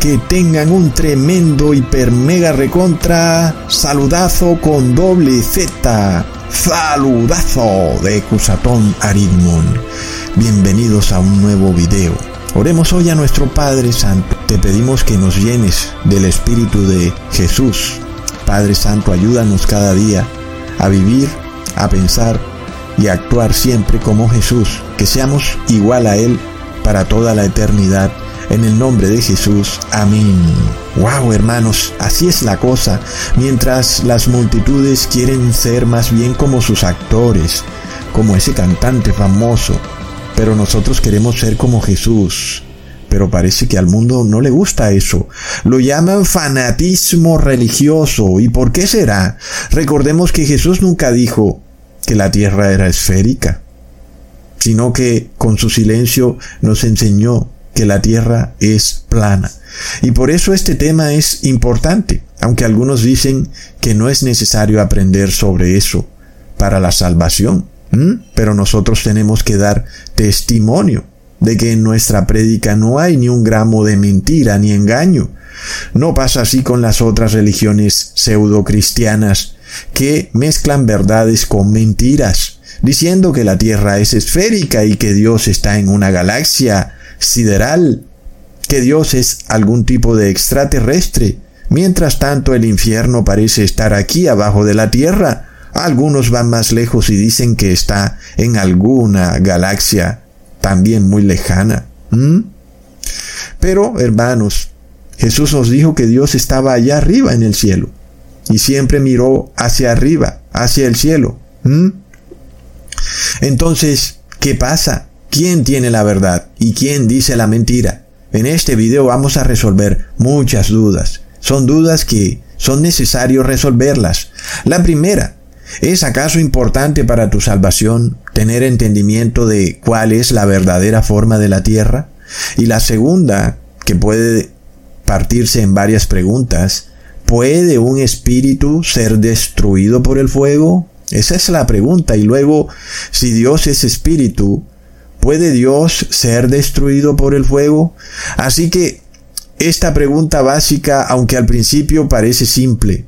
Que tengan un tremendo hiper mega recontra saludazo con doble Z, saludazo de Cusatón Aridmon. Bienvenidos a un nuevo video. Oremos hoy a nuestro Padre Santo. Te pedimos que nos llenes del Espíritu de Jesús. Padre Santo, ayúdanos cada día a vivir, a pensar y a actuar siempre como Jesús, que seamos igual a Él para toda la eternidad en el nombre de Jesús. Amén. Wow, hermanos, así es la cosa. Mientras las multitudes quieren ser más bien como sus actores, como ese cantante famoso, pero nosotros queremos ser como Jesús. Pero parece que al mundo no le gusta eso. Lo llaman fanatismo religioso. ¿Y por qué será? Recordemos que Jesús nunca dijo que la tierra era esférica, sino que con su silencio nos enseñó que la tierra es plana. Y por eso este tema es importante, aunque algunos dicen que no es necesario aprender sobre eso para la salvación. Pero nosotros tenemos que dar testimonio de que en nuestra prédica no hay ni un gramo de mentira ni engaño. No pasa así con las otras religiones pseudo cristianas que mezclan verdades con mentiras, diciendo que la Tierra es esférica y que Dios está en una galaxia sideral, que Dios es algún tipo de extraterrestre. Mientras tanto el infierno parece estar aquí abajo de la Tierra. Algunos van más lejos y dicen que está en alguna galaxia también muy lejana. Pero, hermanos, Jesús nos dijo que Dios estaba allá arriba en el cielo y siempre miró hacia arriba, hacia el cielo. Entonces, ¿qué pasa? Quién tiene la verdad y quién dice la mentira. En este video vamos a resolver muchas dudas. Son dudas que son necesarios resolverlas. La primera, ¿es acaso importante para tu salvación tener entendimiento de cuál es la verdadera forma de la tierra? Y la segunda, que puede partirse en varias preguntas, ¿puede un espíritu ser destruido por el fuego? Esa es la pregunta. Y luego, si Dios es espíritu, ¿Puede Dios ser destruido por el fuego? Así que esta pregunta básica, aunque al principio parece simple,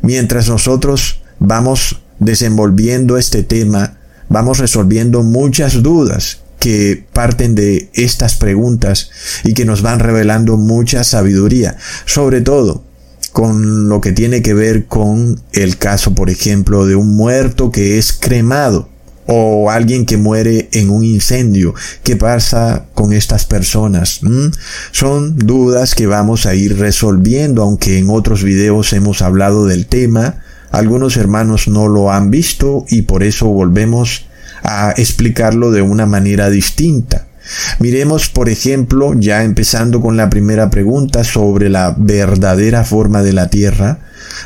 mientras nosotros vamos desenvolviendo este tema, vamos resolviendo muchas dudas que parten de estas preguntas y que nos van revelando mucha sabiduría, sobre todo con lo que tiene que ver con el caso, por ejemplo, de un muerto que es cremado o alguien que muere en un incendio. ¿Qué pasa con estas personas? ¿Mm? Son dudas que vamos a ir resolviendo, aunque en otros videos hemos hablado del tema. Algunos hermanos no lo han visto y por eso volvemos a explicarlo de una manera distinta. Miremos, por ejemplo, ya empezando con la primera pregunta sobre la verdadera forma de la tierra,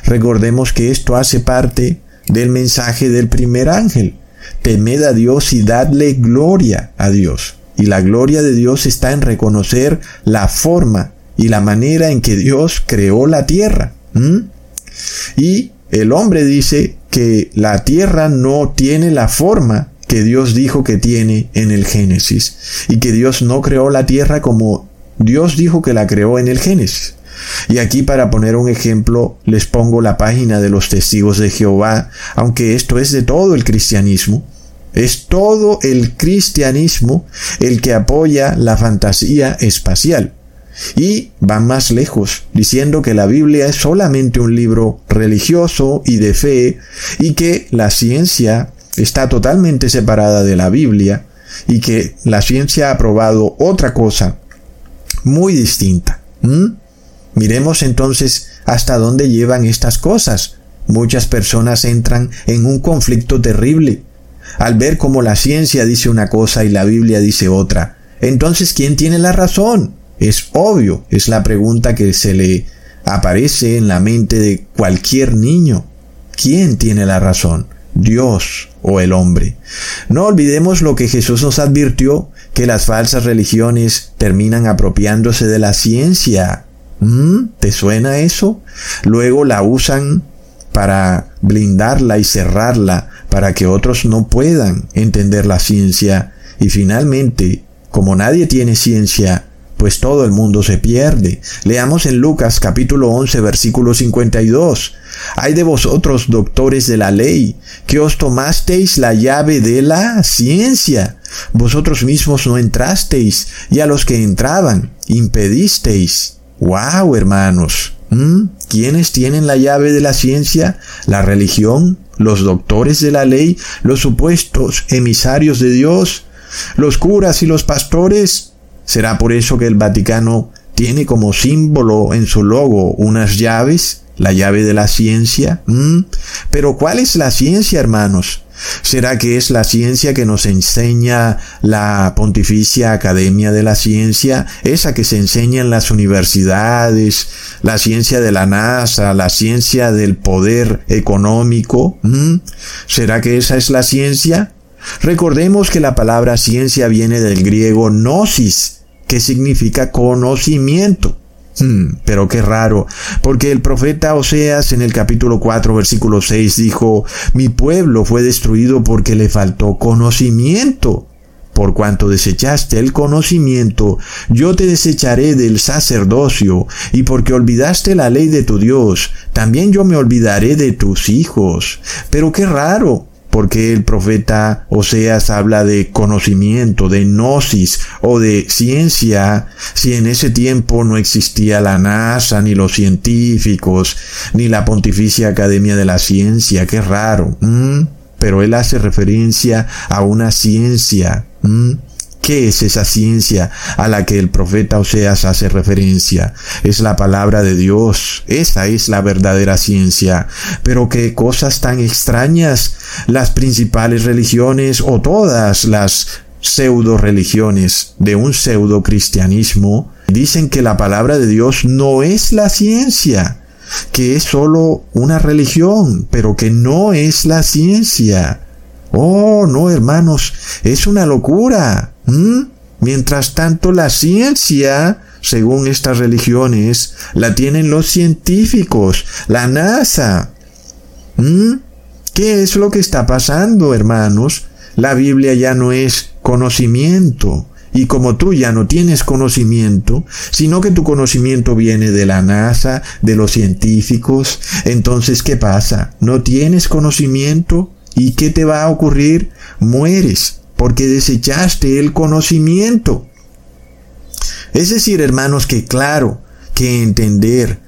recordemos que esto hace parte del mensaje del primer ángel. Temed a Dios y dadle gloria a Dios. Y la gloria de Dios está en reconocer la forma y la manera en que Dios creó la tierra. Y el hombre dice que la tierra no tiene la forma que Dios dijo que tiene en el Génesis. Y que Dios no creó la tierra como Dios dijo que la creó en el Génesis. Y aquí para poner un ejemplo les pongo la página de los testigos de Jehová, aunque esto es de todo el cristianismo. Es todo el cristianismo el que apoya la fantasía espacial. Y va más lejos, diciendo que la Biblia es solamente un libro religioso y de fe, y que la ciencia está totalmente separada de la Biblia, y que la ciencia ha probado otra cosa muy distinta. Miremos entonces hasta dónde llevan estas cosas. Muchas personas entran en un conflicto terrible al ver cómo la ciencia dice una cosa y la Biblia dice otra. Entonces, ¿quién tiene la razón? Es obvio, es la pregunta que se le aparece en la mente de cualquier niño. ¿Quién tiene la razón? Dios o el hombre. No olvidemos lo que Jesús nos advirtió, que las falsas religiones terminan apropiándose de la ciencia ¿Mm? ¿Te suena eso? Luego la usan para blindarla y cerrarla para que otros no puedan entender la ciencia y finalmente, como nadie tiene ciencia, pues todo el mundo se pierde. Leamos en Lucas capítulo 11 versículo 52. Hay de vosotros, doctores de la ley, que os tomasteis la llave de la ciencia. Vosotros mismos no entrasteis, y a los que entraban, impedisteis. ¡Wow, hermanos! ¿Quiénes tienen la llave de la ciencia? ¿La religión? ¿Los doctores de la ley? ¿Los supuestos emisarios de Dios? ¿Los curas y los pastores? ¿Será por eso que el Vaticano tiene como símbolo en su logo unas llaves? La llave de la ciencia. Pero ¿cuál es la ciencia, hermanos? ¿Será que es la ciencia que nos enseña la Pontificia Academia de la Ciencia? Esa que se enseña en las universidades, la ciencia de la NASA, la ciencia del poder económico. ¿Será que esa es la ciencia? Recordemos que la palabra ciencia viene del griego gnosis, que significa conocimiento. Hmm, pero qué raro, porque el profeta Oseas en el capítulo 4 versículo 6 dijo, mi pueblo fue destruido porque le faltó conocimiento. Por cuanto desechaste el conocimiento, yo te desecharé del sacerdocio, y porque olvidaste la ley de tu Dios, también yo me olvidaré de tus hijos. Pero qué raro, porque el profeta Oseas habla de conocimiento, de gnosis o de ciencia, si en ese tiempo no existía la NASA, ni los científicos, ni la Pontificia Academia de la Ciencia, qué raro. Pero él hace referencia a una ciencia. ¿Qué es esa ciencia a la que el profeta Oseas hace referencia? Es la palabra de Dios. Esa es la verdadera ciencia. Pero qué cosas tan extrañas. Las principales religiones o todas las pseudo religiones de un pseudo cristianismo dicen que la palabra de Dios no es la ciencia, que es solo una religión, pero que no es la ciencia. Oh, no, hermanos, es una locura. Mientras tanto, la ciencia, según estas religiones, la tienen los científicos, la NASA. ¿Qué es lo que está pasando, hermanos? La Biblia ya no es conocimiento. Y como tú ya no tienes conocimiento, sino que tu conocimiento viene de la NASA, de los científicos, entonces ¿qué pasa? ¿No tienes conocimiento? ¿Y qué te va a ocurrir? Mueres porque desechaste el conocimiento. Es decir, hermanos, que claro, que entender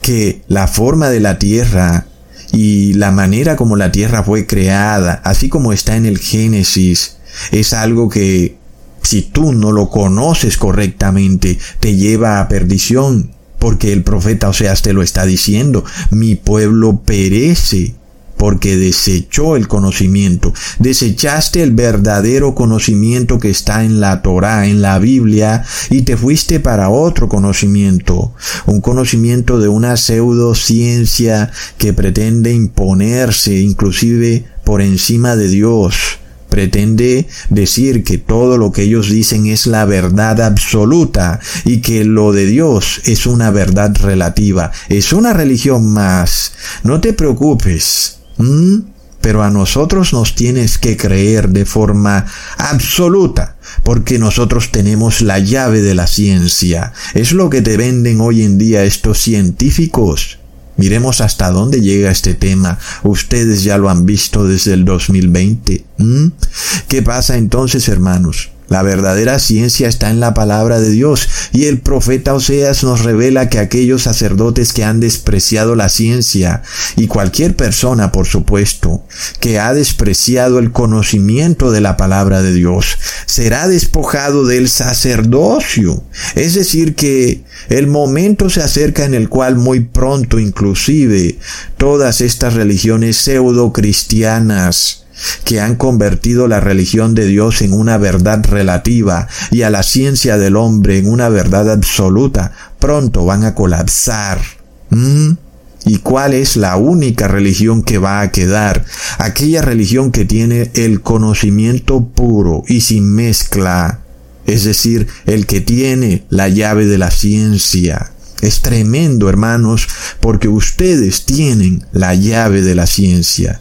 que la forma de la tierra y la manera como la tierra fue creada, así como está en el Génesis, es algo que si tú no lo conoces correctamente, te lleva a perdición, porque el profeta Oseas te lo está diciendo, mi pueblo perece porque desechó el conocimiento. Desechaste el verdadero conocimiento que está en la Torá, en la Biblia, y te fuiste para otro conocimiento, un conocimiento de una pseudociencia que pretende imponerse inclusive por encima de Dios pretende decir que todo lo que ellos dicen es la verdad absoluta y que lo de Dios es una verdad relativa, es una religión más. No te preocupes, Mm, pero a nosotros nos tienes que creer de forma absoluta, porque nosotros tenemos la llave de la ciencia. Es lo que te venden hoy en día estos científicos. Miremos hasta dónde llega este tema. Ustedes ya lo han visto desde el 2020. ¿Mm? ¿Qué pasa entonces, hermanos? La verdadera ciencia está en la palabra de Dios y el profeta Oseas nos revela que aquellos sacerdotes que han despreciado la ciencia y cualquier persona, por supuesto, que ha despreciado el conocimiento de la palabra de Dios, será despojado del sacerdocio. Es decir, que el momento se acerca en el cual muy pronto inclusive todas estas religiones pseudo cristianas que han convertido la religión de Dios en una verdad relativa y a la ciencia del hombre en una verdad absoluta, pronto van a colapsar. ¿Mm? ¿Y cuál es la única religión que va a quedar? Aquella religión que tiene el conocimiento puro y sin mezcla, es decir, el que tiene la llave de la ciencia. Es tremendo, hermanos, porque ustedes tienen la llave de la ciencia.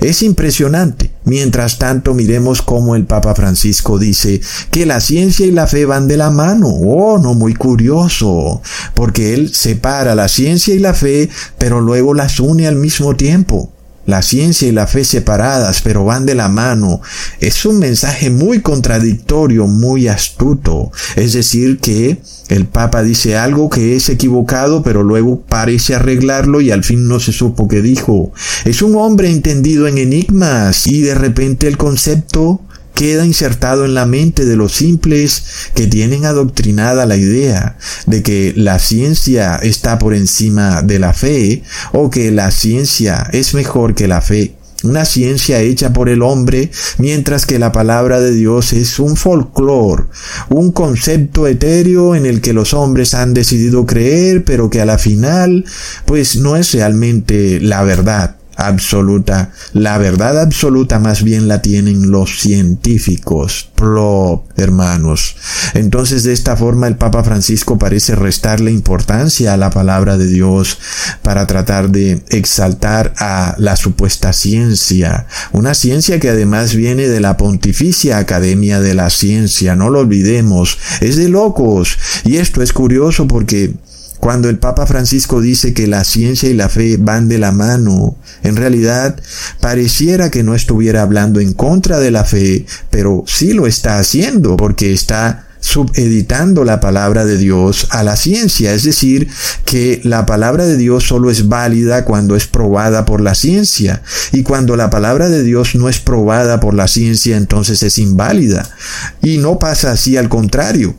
Es impresionante. Mientras tanto, miremos cómo el Papa Francisco dice que la ciencia y la fe van de la mano. Oh, no, muy curioso, porque él separa la ciencia y la fe, pero luego las une al mismo tiempo la ciencia y la fe separadas, pero van de la mano, es un mensaje muy contradictorio, muy astuto. Es decir, que el Papa dice algo que es equivocado, pero luego parece arreglarlo y al fin no se supo qué dijo. Es un hombre entendido en enigmas y de repente el concepto queda insertado en la mente de los simples que tienen adoctrinada la idea de que la ciencia está por encima de la fe o que la ciencia es mejor que la fe. Una ciencia hecha por el hombre, mientras que la palabra de Dios es un folclore, un concepto etéreo en el que los hombres han decidido creer, pero que a la final, pues no es realmente la verdad absoluta. La verdad absoluta más bien la tienen los científicos. Plop, hermanos. Entonces de esta forma el Papa Francisco parece restarle importancia a la palabra de Dios para tratar de exaltar a la supuesta ciencia. Una ciencia que además viene de la Pontificia Academia de la Ciencia. No lo olvidemos. Es de locos. Y esto es curioso porque cuando el Papa Francisco dice que la ciencia y la fe van de la mano, en realidad pareciera que no estuviera hablando en contra de la fe, pero sí lo está haciendo porque está subeditando la palabra de Dios a la ciencia, es decir, que la palabra de Dios solo es válida cuando es probada por la ciencia, y cuando la palabra de Dios no es probada por la ciencia, entonces es inválida. Y no pasa así al contrario,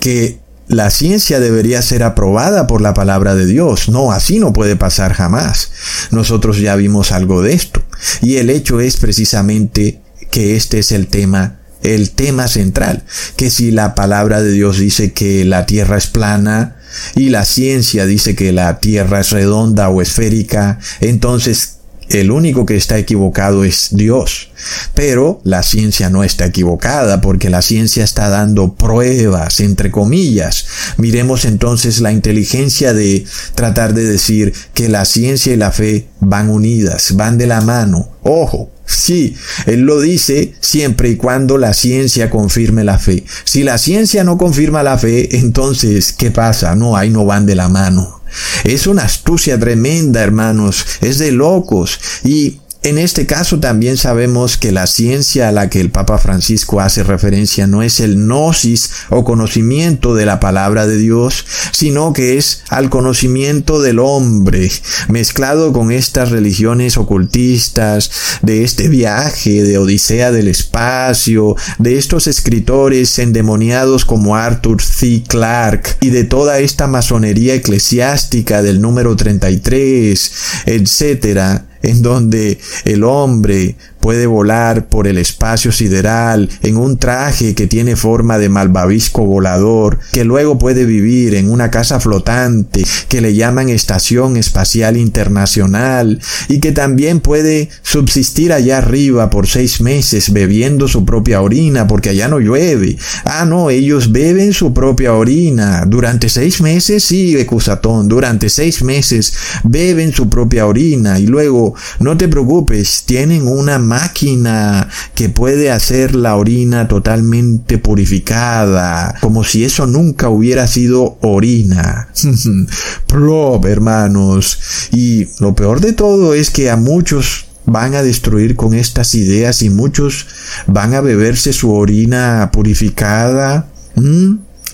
que la ciencia debería ser aprobada por la palabra de Dios. No, así no puede pasar jamás. Nosotros ya vimos algo de esto. Y el hecho es precisamente que este es el tema, el tema central. Que si la palabra de Dios dice que la tierra es plana y la ciencia dice que la tierra es redonda o esférica, entonces el único que está equivocado es Dios. Pero la ciencia no está equivocada porque la ciencia está dando pruebas, entre comillas. Miremos entonces la inteligencia de tratar de decir que la ciencia y la fe van unidas, van de la mano. Ojo, Sí, él lo dice siempre y cuando la ciencia confirme la fe. Si la ciencia no confirma la fe, entonces, ¿qué pasa? No, ahí no van de la mano. Es una astucia tremenda, hermanos, es de locos. Y en este caso también sabemos que la ciencia a la que el Papa Francisco hace referencia no es el gnosis o conocimiento de la palabra de Dios, sino que es al conocimiento del hombre, mezclado con estas religiones ocultistas, de este viaje de Odisea del espacio, de estos escritores endemoniados como Arthur C. Clarke y de toda esta masonería eclesiástica del número 33, etcétera en donde el hombre puede volar por el espacio sideral en un traje que tiene forma de malvavisco volador, que luego puede vivir en una casa flotante que le llaman Estación Espacial Internacional y que también puede subsistir allá arriba por seis meses bebiendo su propia orina porque allá no llueve. Ah, no, ellos beben su propia orina. Durante seis meses, sí, Ecusatón, durante seis meses beben su propia orina y luego, no te preocupes, tienen una máquina que puede hacer la orina totalmente purificada, como si eso nunca hubiera sido orina. Plop, hermanos. Y lo peor de todo es que a muchos van a destruir con estas ideas y muchos van a beberse su orina purificada,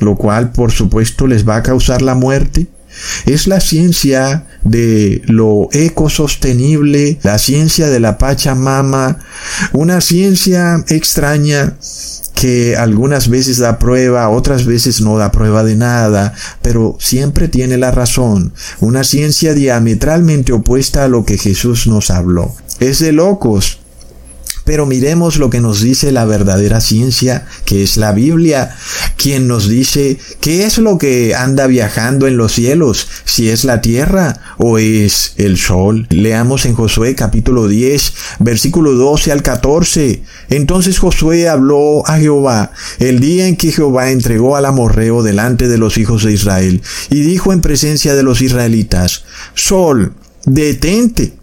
lo cual por supuesto les va a causar la muerte. Es la ciencia de lo ecosostenible, la ciencia de la Pachamama, una ciencia extraña que algunas veces da prueba, otras veces no da prueba de nada, pero siempre tiene la razón, una ciencia diametralmente opuesta a lo que Jesús nos habló. Es de locos, pero miremos lo que nos dice la verdadera ciencia, que es la Biblia, quien nos dice qué es lo que anda viajando en los cielos, si es la tierra o es el sol. Leamos en Josué capítulo 10, versículo 12 al 14. Entonces Josué habló a Jehová el día en que Jehová entregó al amorreo delante de los hijos de Israel, y dijo en presencia de los israelitas, Sol, detente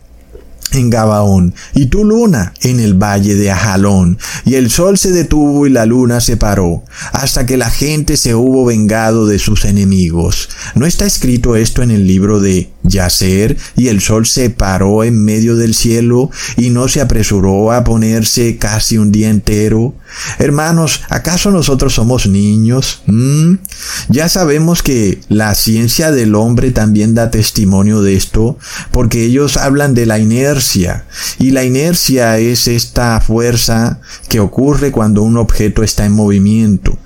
en Gabaón, y tu luna en el valle de Ajalón. Y el sol se detuvo y la luna se paró, hasta que la gente se hubo vengado de sus enemigos. ¿No está escrito esto en el libro de Yacer? Y el sol se paró en medio del cielo y no se apresuró a ponerse casi un día entero. Hermanos, ¿acaso nosotros somos niños? ¿Mm? Ya sabemos que la ciencia del hombre también da testimonio de esto, porque ellos hablan de la inercia, y la inercia es esta fuerza que ocurre cuando un objeto está en movimiento.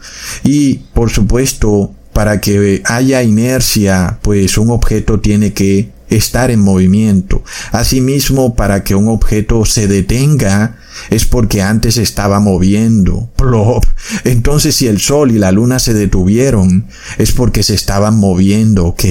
Y, por supuesto, para que haya inercia, pues un objeto tiene que estar en movimiento. Asimismo, para que un objeto se detenga, es porque antes estaba moviendo. Plop. Entonces si el sol y la luna se detuvieron, es porque se estaban moviendo, ¿ok?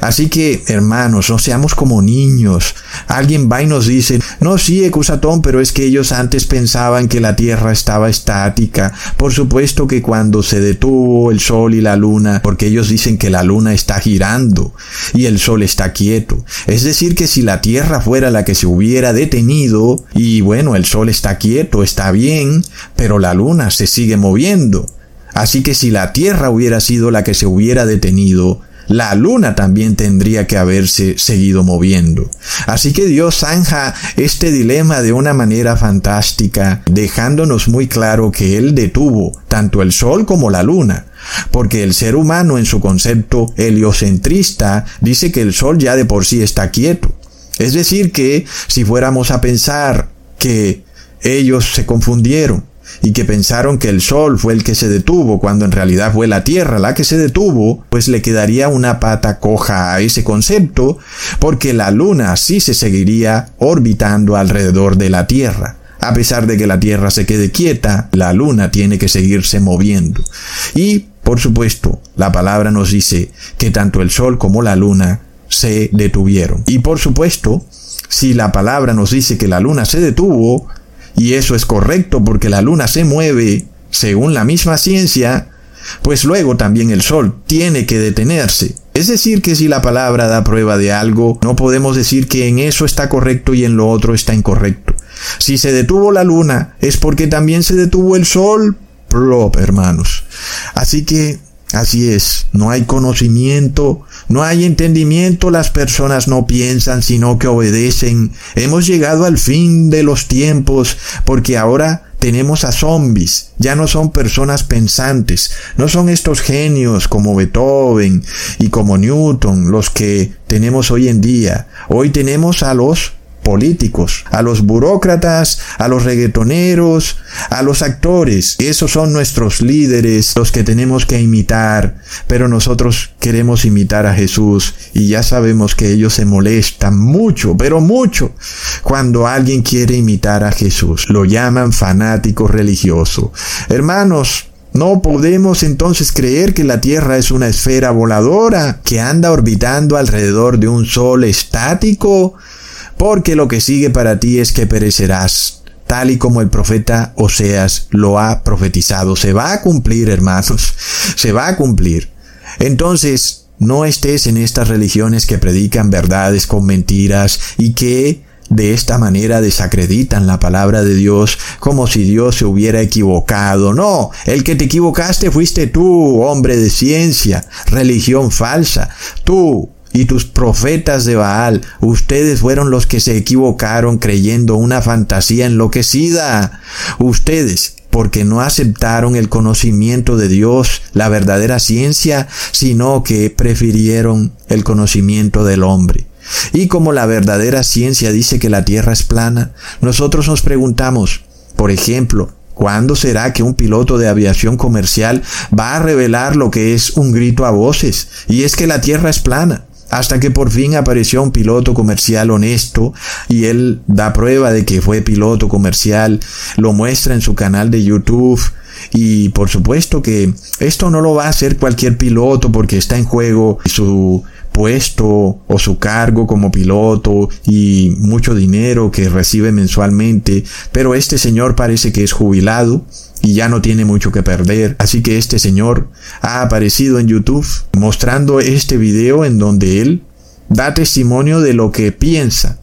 Así que, hermanos, no seamos como niños. Alguien va y nos dice, no, sí, Ecusatón, pero es que ellos antes pensaban que la Tierra estaba estática. Por supuesto que cuando se detuvo el sol y la luna, porque ellos dicen que la luna está girando y el sol está quieto. Es decir, que si la Tierra fuera la que se hubiera detenido, y bueno, el sol está quieto, está bien, pero la luna se sigue moviendo. Así que si la Tierra hubiera sido la que se hubiera detenido, la luna también tendría que haberse seguido moviendo. Así que Dios zanja este dilema de una manera fantástica, dejándonos muy claro que Él detuvo tanto el sol como la luna. Porque el ser humano en su concepto heliocentrista dice que el sol ya de por sí está quieto. Es decir, que si fuéramos a pensar que ellos se confundieron y que pensaron que el sol fue el que se detuvo cuando en realidad fue la tierra la que se detuvo, pues le quedaría una pata coja a ese concepto, porque la luna sí se seguiría orbitando alrededor de la tierra. A pesar de que la tierra se quede quieta, la luna tiene que seguirse moviendo. Y, por supuesto, la palabra nos dice que tanto el sol como la luna se detuvieron. Y por supuesto, si la palabra nos dice que la luna se detuvo, y eso es correcto porque la luna se mueve según la misma ciencia, pues luego también el sol tiene que detenerse. Es decir, que si la palabra da prueba de algo, no podemos decir que en eso está correcto y en lo otro está incorrecto. Si se detuvo la luna, es porque también se detuvo el sol. Plop, hermanos. Así que Así es, no hay conocimiento, no hay entendimiento, las personas no piensan, sino que obedecen. Hemos llegado al fin de los tiempos, porque ahora tenemos a zombies, ya no son personas pensantes, no son estos genios como Beethoven y como Newton los que tenemos hoy en día. Hoy tenemos a los políticos, a los burócratas, a los reggaetoneros, a los actores. Esos son nuestros líderes, los que tenemos que imitar. Pero nosotros queremos imitar a Jesús y ya sabemos que ellos se molestan mucho, pero mucho, cuando alguien quiere imitar a Jesús. Lo llaman fanático religioso. Hermanos, no podemos entonces creer que la Tierra es una esfera voladora que anda orbitando alrededor de un sol estático porque lo que sigue para ti es que perecerás, tal y como el profeta Oseas lo ha profetizado. Se va a cumplir, hermanos, se va a cumplir. Entonces, no estés en estas religiones que predican verdades con mentiras y que de esta manera desacreditan la palabra de Dios como si Dios se hubiera equivocado. No, el que te equivocaste fuiste tú, hombre de ciencia, religión falsa. Tú, y tus profetas de Baal, ustedes fueron los que se equivocaron creyendo una fantasía enloquecida. Ustedes, porque no aceptaron el conocimiento de Dios, la verdadera ciencia, sino que prefirieron el conocimiento del hombre. Y como la verdadera ciencia dice que la Tierra es plana, nosotros nos preguntamos, por ejemplo, ¿Cuándo será que un piloto de aviación comercial va a revelar lo que es un grito a voces? Y es que la Tierra es plana hasta que por fin apareció un piloto comercial honesto y él da prueba de que fue piloto comercial, lo muestra en su canal de YouTube y por supuesto que esto no lo va a hacer cualquier piloto porque está en juego su puesto o su cargo como piloto y mucho dinero que recibe mensualmente, pero este señor parece que es jubilado y ya no tiene mucho que perder. Así que este señor ha aparecido en YouTube mostrando este video en donde él da testimonio de lo que piensa,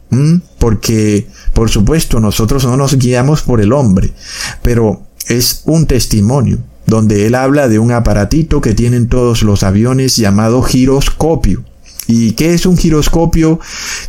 porque por supuesto nosotros no nos guiamos por el hombre, pero es un testimonio donde él habla de un aparatito que tienen todos los aviones llamado giroscopio. ¿Y qué es un giroscopio?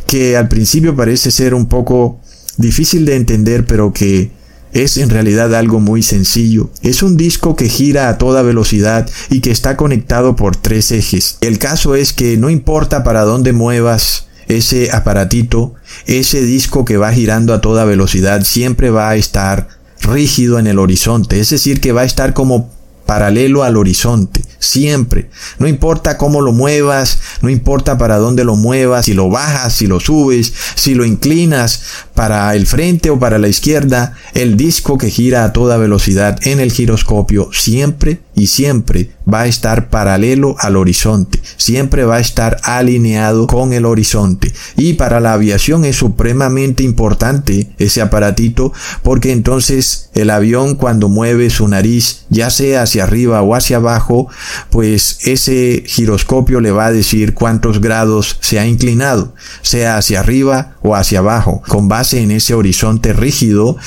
Que al principio parece ser un poco difícil de entender, pero que es en realidad algo muy sencillo. Es un disco que gira a toda velocidad y que está conectado por tres ejes. El caso es que no importa para dónde muevas ese aparatito, ese disco que va girando a toda velocidad siempre va a estar rígido en el horizonte, es decir, que va a estar como paralelo al horizonte, siempre. No importa cómo lo muevas, no importa para dónde lo muevas, si lo bajas, si lo subes, si lo inclinas para el frente o para la izquierda, el disco que gira a toda velocidad en el giroscopio siempre y siempre va a estar paralelo al horizonte, siempre va a estar alineado con el horizonte. Y para la aviación es supremamente importante ese aparatito porque entonces el avión cuando mueve su nariz, ya sea hacia arriba o hacia abajo, pues ese giroscopio le va a decir cuántos grados se ha inclinado, sea hacia arriba o hacia abajo, con base en ese horizonte rígido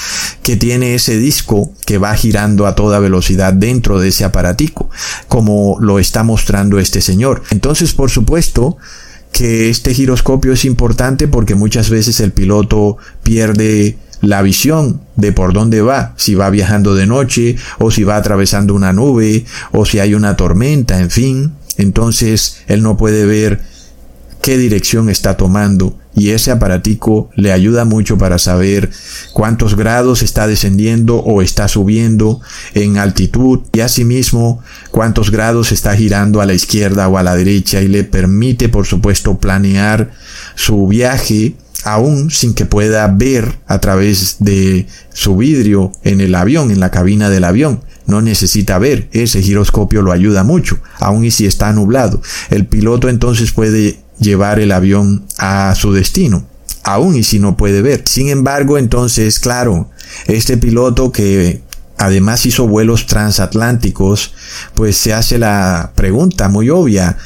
que tiene ese disco que va girando a toda velocidad dentro de ese aparatico como lo está mostrando este señor. Entonces, por supuesto, que este giroscopio es importante porque muchas veces el piloto pierde la visión de por dónde va, si va viajando de noche o si va atravesando una nube o si hay una tormenta, en fin. Entonces él no puede ver qué dirección está tomando y ese aparatico le ayuda mucho para saber cuántos grados está descendiendo o está subiendo en altitud y asimismo cuántos grados está girando a la izquierda o a la derecha y le permite por supuesto planear su viaje aún sin que pueda ver a través de su vidrio en el avión, en la cabina del avión. No necesita ver, ese giroscopio lo ayuda mucho, aun y si está nublado. El piloto entonces puede llevar el avión a su destino, aun y si no puede ver. Sin embargo, entonces, claro, este piloto que además hizo vuelos transatlánticos, pues se hace la pregunta muy obvia.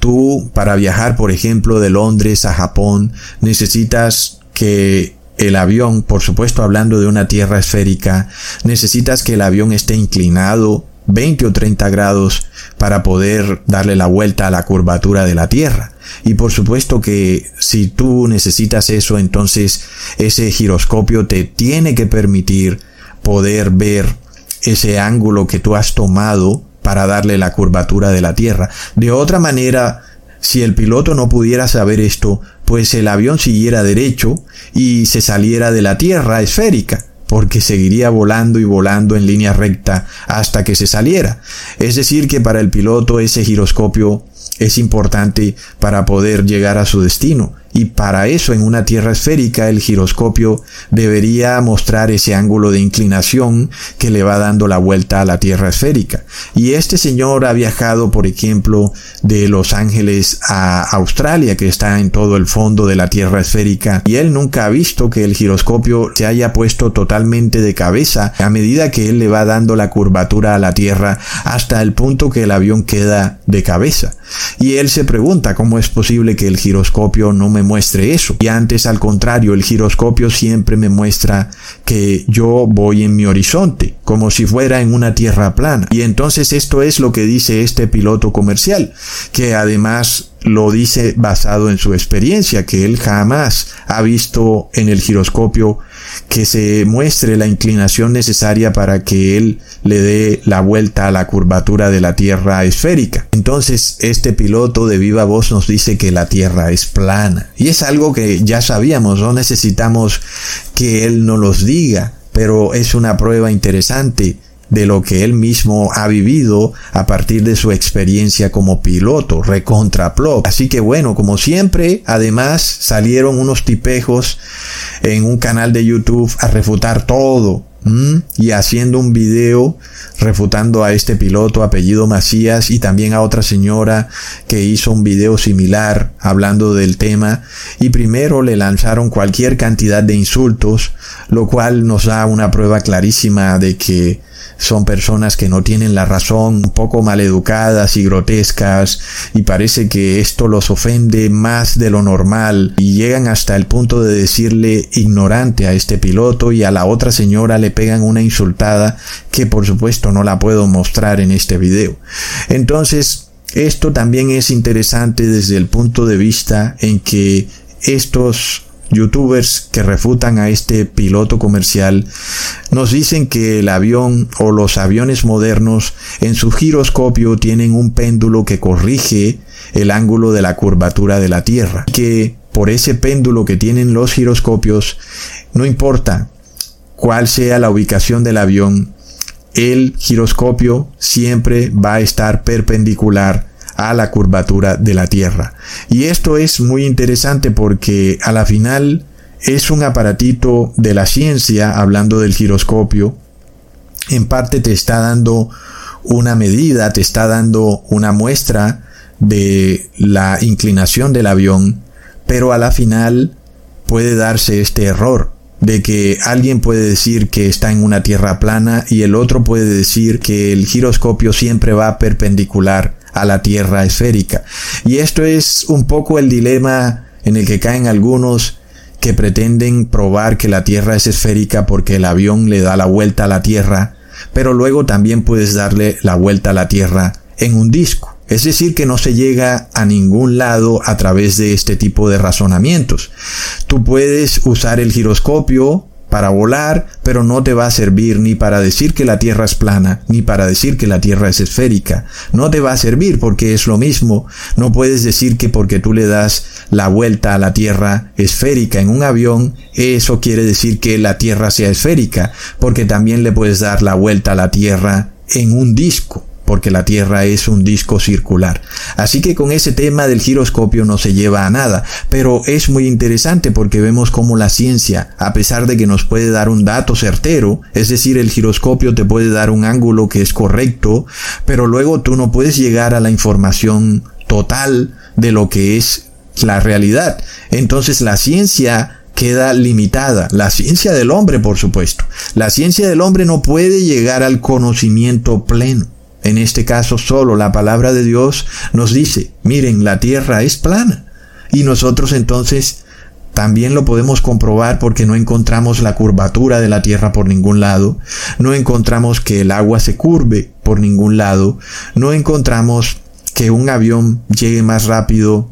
Tú, para viajar, por ejemplo, de Londres a Japón, necesitas que el avión, por supuesto hablando de una tierra esférica, necesitas que el avión esté inclinado 20 o 30 grados para poder darle la vuelta a la curvatura de la Tierra. Y por supuesto que si tú necesitas eso, entonces ese giroscopio te tiene que permitir poder ver ese ángulo que tú has tomado para darle la curvatura de la Tierra. De otra manera, si el piloto no pudiera saber esto, pues el avión siguiera derecho y se saliera de la Tierra esférica porque seguiría volando y volando en línea recta hasta que se saliera. Es decir, que para el piloto ese giroscopio es importante para poder llegar a su destino. Y para eso en una Tierra esférica el giroscopio debería mostrar ese ángulo de inclinación que le va dando la vuelta a la Tierra esférica. Y este señor ha viajado, por ejemplo, de Los Ángeles a Australia, que está en todo el fondo de la Tierra esférica, y él nunca ha visto que el giroscopio se haya puesto totalmente de cabeza a medida que él le va dando la curvatura a la Tierra hasta el punto que el avión queda de cabeza. Y él se pregunta cómo es posible que el giroscopio no me muestre eso. Y antes, al contrario, el giroscopio siempre me muestra que yo voy en mi horizonte, como si fuera en una tierra plana. Y entonces esto es lo que dice este piloto comercial, que además lo dice basado en su experiencia, que él jamás ha visto en el giroscopio que se muestre la inclinación necesaria para que él le dé la vuelta a la curvatura de la Tierra esférica. Entonces, este piloto de viva voz nos dice que la Tierra es plana. Y es algo que ya sabíamos, no necesitamos que él nos los diga, pero es una prueba interesante de lo que él mismo ha vivido a partir de su experiencia como piloto, recontraplop. Así que bueno, como siempre, además salieron unos tipejos en un canal de YouTube a refutar todo y haciendo un video refutando a este piloto apellido Macías y también a otra señora que hizo un video similar hablando del tema y primero le lanzaron cualquier cantidad de insultos, lo cual nos da una prueba clarísima de que son personas que no tienen la razón, un poco maleducadas y grotescas, y parece que esto los ofende más de lo normal, y llegan hasta el punto de decirle ignorante a este piloto y a la otra señora le pegan una insultada que por supuesto no la puedo mostrar en este video. Entonces, esto también es interesante desde el punto de vista en que estos youtubers que refutan a este piloto comercial nos dicen que el avión o los aviones modernos en su giroscopio tienen un péndulo que corrige el ángulo de la curvatura de la Tierra, que por ese péndulo que tienen los giroscopios, no importa cuál sea la ubicación del avión, el giroscopio siempre va a estar perpendicular a la curvatura de la Tierra. Y esto es muy interesante porque a la final es un aparatito de la ciencia, hablando del giroscopio, en parte te está dando una medida, te está dando una muestra de la inclinación del avión, pero a la final puede darse este error de que alguien puede decir que está en una tierra plana y el otro puede decir que el giroscopio siempre va perpendicular a la Tierra esférica. Y esto es un poco el dilema en el que caen algunos que pretenden probar que la Tierra es esférica porque el avión le da la vuelta a la Tierra, pero luego también puedes darle la vuelta a la Tierra en un disco. Es decir, que no se llega a ningún lado a través de este tipo de razonamientos. Tú puedes usar el giroscopio para volar, pero no te va a servir ni para decir que la Tierra es plana, ni para decir que la Tierra es esférica. No te va a servir porque es lo mismo. No puedes decir que porque tú le das la vuelta a la Tierra esférica en un avión, eso quiere decir que la Tierra sea esférica, porque también le puedes dar la vuelta a la Tierra en un disco porque la Tierra es un disco circular. Así que con ese tema del giroscopio no se lleva a nada, pero es muy interesante porque vemos cómo la ciencia, a pesar de que nos puede dar un dato certero, es decir, el giroscopio te puede dar un ángulo que es correcto, pero luego tú no puedes llegar a la información total de lo que es la realidad. Entonces la ciencia queda limitada. La ciencia del hombre, por supuesto. La ciencia del hombre no puede llegar al conocimiento pleno. En este caso solo la palabra de Dios nos dice, miren, la tierra es plana. Y nosotros entonces también lo podemos comprobar porque no encontramos la curvatura de la tierra por ningún lado, no encontramos que el agua se curve por ningún lado, no encontramos que un avión llegue más rápido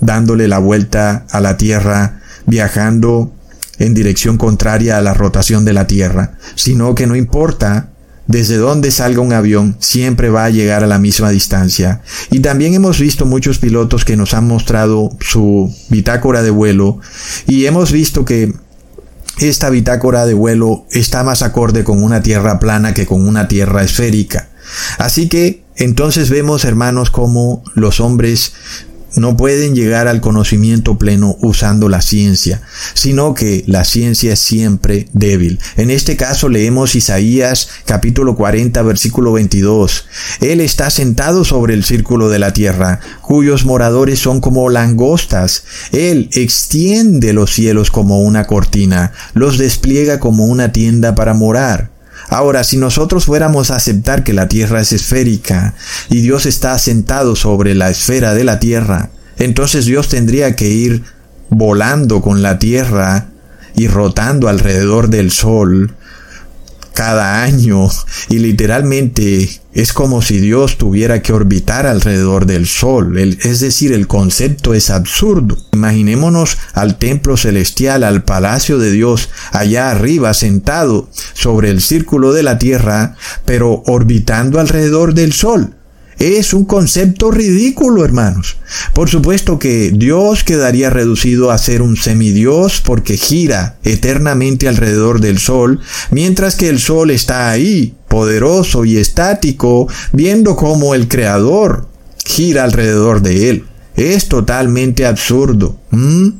dándole la vuelta a la tierra, viajando en dirección contraria a la rotación de la tierra, sino que no importa desde donde salga un avión siempre va a llegar a la misma distancia. Y también hemos visto muchos pilotos que nos han mostrado su bitácora de vuelo y hemos visto que esta bitácora de vuelo está más acorde con una tierra plana que con una tierra esférica. Así que entonces vemos, hermanos, como los hombres no pueden llegar al conocimiento pleno usando la ciencia, sino que la ciencia es siempre débil. En este caso leemos Isaías capítulo 40 versículo 22. Él está sentado sobre el círculo de la tierra, cuyos moradores son como langostas. Él extiende los cielos como una cortina, los despliega como una tienda para morar. Ahora, si nosotros fuéramos a aceptar que la Tierra es esférica y Dios está asentado sobre la esfera de la Tierra, entonces Dios tendría que ir volando con la Tierra y rotando alrededor del Sol cada año y literalmente es como si Dios tuviera que orbitar alrededor del Sol. es decir, el concepto es absurdo. Imaginémonos al templo celestial, al palacio de Dios, allá arriba sentado sobre el círculo de la Tierra, pero orbitando alrededor del Sol. Es un concepto ridículo, hermanos. Por supuesto que Dios quedaría reducido a ser un semidios porque gira eternamente alrededor del Sol, mientras que el Sol está ahí, poderoso y estático, viendo cómo el Creador gira alrededor de él. Es totalmente absurdo,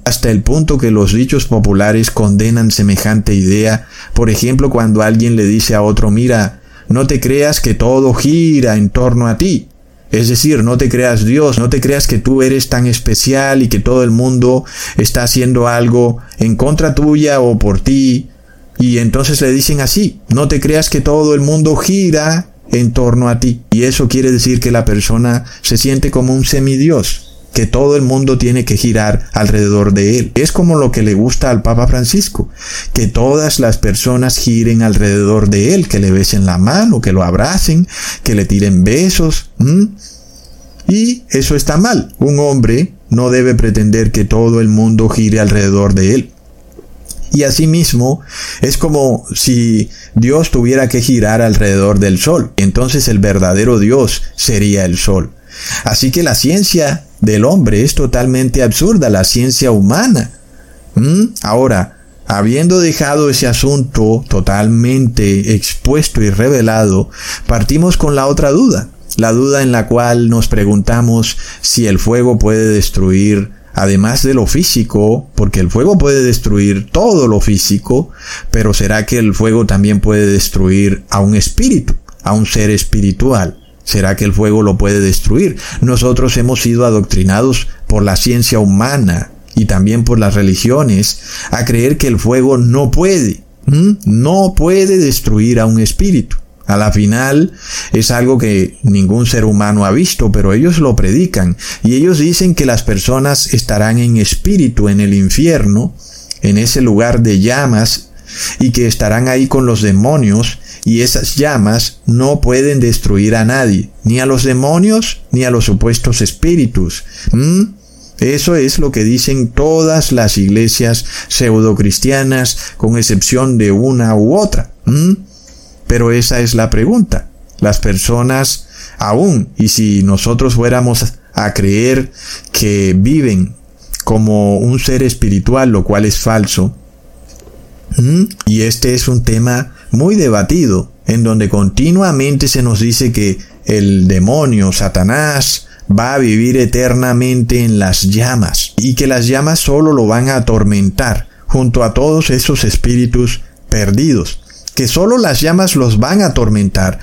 hasta el punto que los dichos populares condenan semejante idea. Por ejemplo, cuando alguien le dice a otro, mira, no te creas que todo gira en torno a ti. Es decir, no te creas Dios, no te creas que tú eres tan especial y que todo el mundo está haciendo algo en contra tuya o por ti. Y entonces le dicen así, no te creas que todo el mundo gira en torno a ti. Y eso quiere decir que la persona se siente como un semidios que todo el mundo tiene que girar alrededor de él. Es como lo que le gusta al Papa Francisco, que todas las personas giren alrededor de él, que le besen la mano, que lo abracen, que le tiren besos. Y eso está mal. Un hombre no debe pretender que todo el mundo gire alrededor de él. Y asimismo, es como si Dios tuviera que girar alrededor del sol. Entonces el verdadero Dios sería el sol. Así que la ciencia del hombre es totalmente absurda, la ciencia humana. ¿Mm? Ahora, habiendo dejado ese asunto totalmente expuesto y revelado, partimos con la otra duda, la duda en la cual nos preguntamos si el fuego puede destruir, además de lo físico, porque el fuego puede destruir todo lo físico, pero ¿será que el fuego también puede destruir a un espíritu, a un ser espiritual? ¿Será que el fuego lo puede destruir? Nosotros hemos sido adoctrinados por la ciencia humana y también por las religiones a creer que el fuego no puede, no puede destruir a un espíritu. A la final es algo que ningún ser humano ha visto, pero ellos lo predican y ellos dicen que las personas estarán en espíritu en el infierno, en ese lugar de llamas, y que estarán ahí con los demonios y esas llamas no pueden destruir a nadie, ni a los demonios, ni a los supuestos espíritus. Eso es lo que dicen todas las iglesias pseudocristianas, con excepción de una u otra. Pero esa es la pregunta. Las personas, aún, y si nosotros fuéramos a creer que viven como un ser espiritual, lo cual es falso, y este es un tema muy debatido, en donde continuamente se nos dice que el demonio, Satanás, va a vivir eternamente en las llamas y que las llamas solo lo van a atormentar junto a todos esos espíritus perdidos, que solo las llamas los van a atormentar,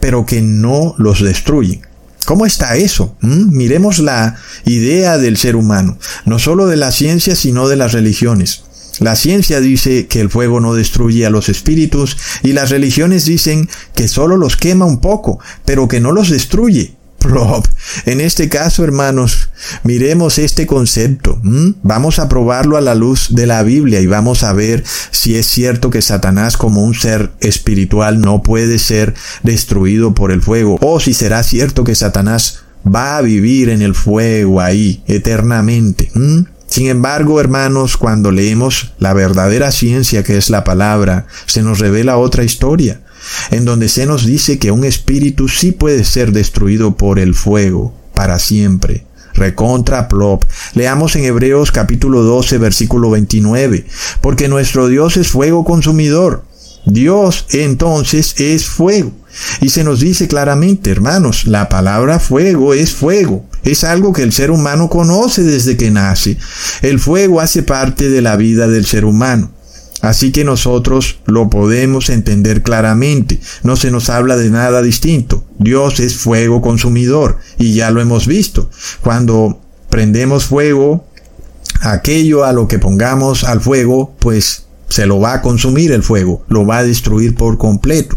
pero que no los destruyen. ¿Cómo está eso? ¿Mm? Miremos la idea del ser humano, no solo de la ciencia, sino de las religiones. La ciencia dice que el fuego no destruye a los espíritus y las religiones dicen que solo los quema un poco, pero que no los destruye. Prop. En este caso, hermanos, miremos este concepto. Vamos a probarlo a la luz de la Biblia y vamos a ver si es cierto que Satanás como un ser espiritual no puede ser destruido por el fuego o si será cierto que Satanás va a vivir en el fuego ahí eternamente. Sin embargo, hermanos, cuando leemos la verdadera ciencia que es la palabra, se nos revela otra historia, en donde se nos dice que un espíritu sí puede ser destruido por el fuego para siempre. Recontra plop. Leamos en Hebreos capítulo 12 versículo 29. Porque nuestro Dios es fuego consumidor. Dios entonces es fuego. Y se nos dice claramente, hermanos, la palabra fuego es fuego. Es algo que el ser humano conoce desde que nace. El fuego hace parte de la vida del ser humano. Así que nosotros lo podemos entender claramente. No se nos habla de nada distinto. Dios es fuego consumidor y ya lo hemos visto. Cuando prendemos fuego, aquello a lo que pongamos al fuego, pues se lo va a consumir el fuego, lo va a destruir por completo.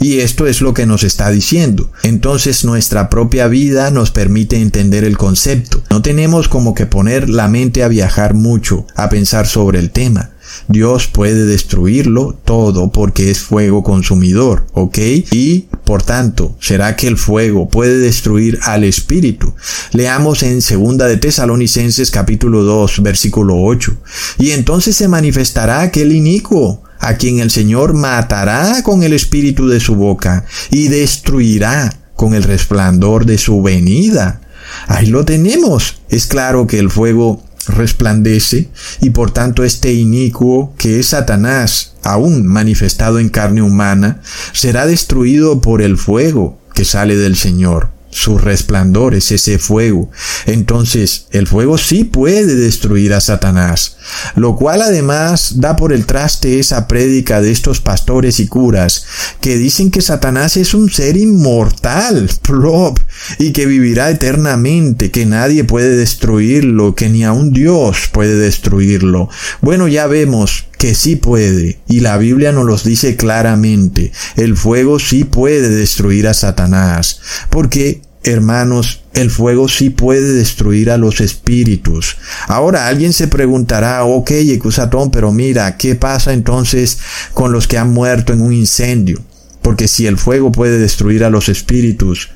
Y esto es lo que nos está diciendo. Entonces nuestra propia vida nos permite entender el concepto. No tenemos como que poner la mente a viajar mucho, a pensar sobre el tema. Dios puede destruirlo todo porque es fuego consumidor, ¿ok? Y, por tanto, ¿será que el fuego puede destruir al espíritu? Leamos en segunda de Tesalonicenses capítulo 2, versículo 8. Y entonces se manifestará aquel inicuo a quien el Señor matará con el espíritu de su boca y destruirá con el resplandor de su venida. Ahí lo tenemos. Es claro que el fuego resplandece y por tanto este inicuo que es Satanás, aún manifestado en carne humana, será destruido por el fuego que sale del Señor. Su resplandor es ese fuego. Entonces, el fuego sí puede destruir a Satanás. Lo cual además da por el traste esa prédica de estos pastores y curas que dicen que Satanás es un ser inmortal, plop, y que vivirá eternamente, que nadie puede destruirlo, que ni aun Dios puede destruirlo. Bueno, ya vemos que sí puede, y la Biblia nos los dice claramente, el fuego sí puede destruir a Satanás, porque Hermanos, el fuego sí puede destruir a los espíritus. Ahora alguien se preguntará, ok, Ecusatón, pero mira, ¿qué pasa entonces con los que han muerto en un incendio? Porque si el fuego puede destruir a los espíritus,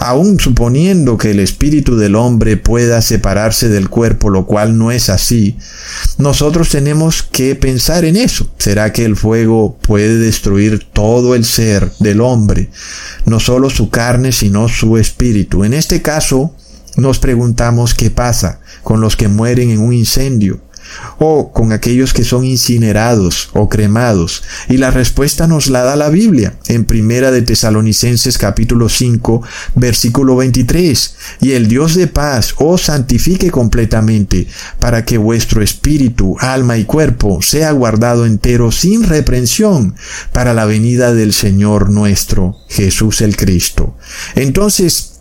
aun suponiendo que el espíritu del hombre pueda separarse del cuerpo, lo cual no es así, nosotros tenemos que pensar en eso. ¿Será que el fuego puede destruir todo el ser del hombre? No solo su carne, sino su espíritu. En este caso, nos preguntamos qué pasa con los que mueren en un incendio o con aquellos que son incinerados o cremados? Y la respuesta nos la da la Biblia en Primera de Tesalonicenses capítulo 5 versículo 23. Y el Dios de paz os santifique completamente para que vuestro espíritu, alma y cuerpo sea guardado entero sin reprensión para la venida del Señor nuestro Jesús el Cristo. Entonces,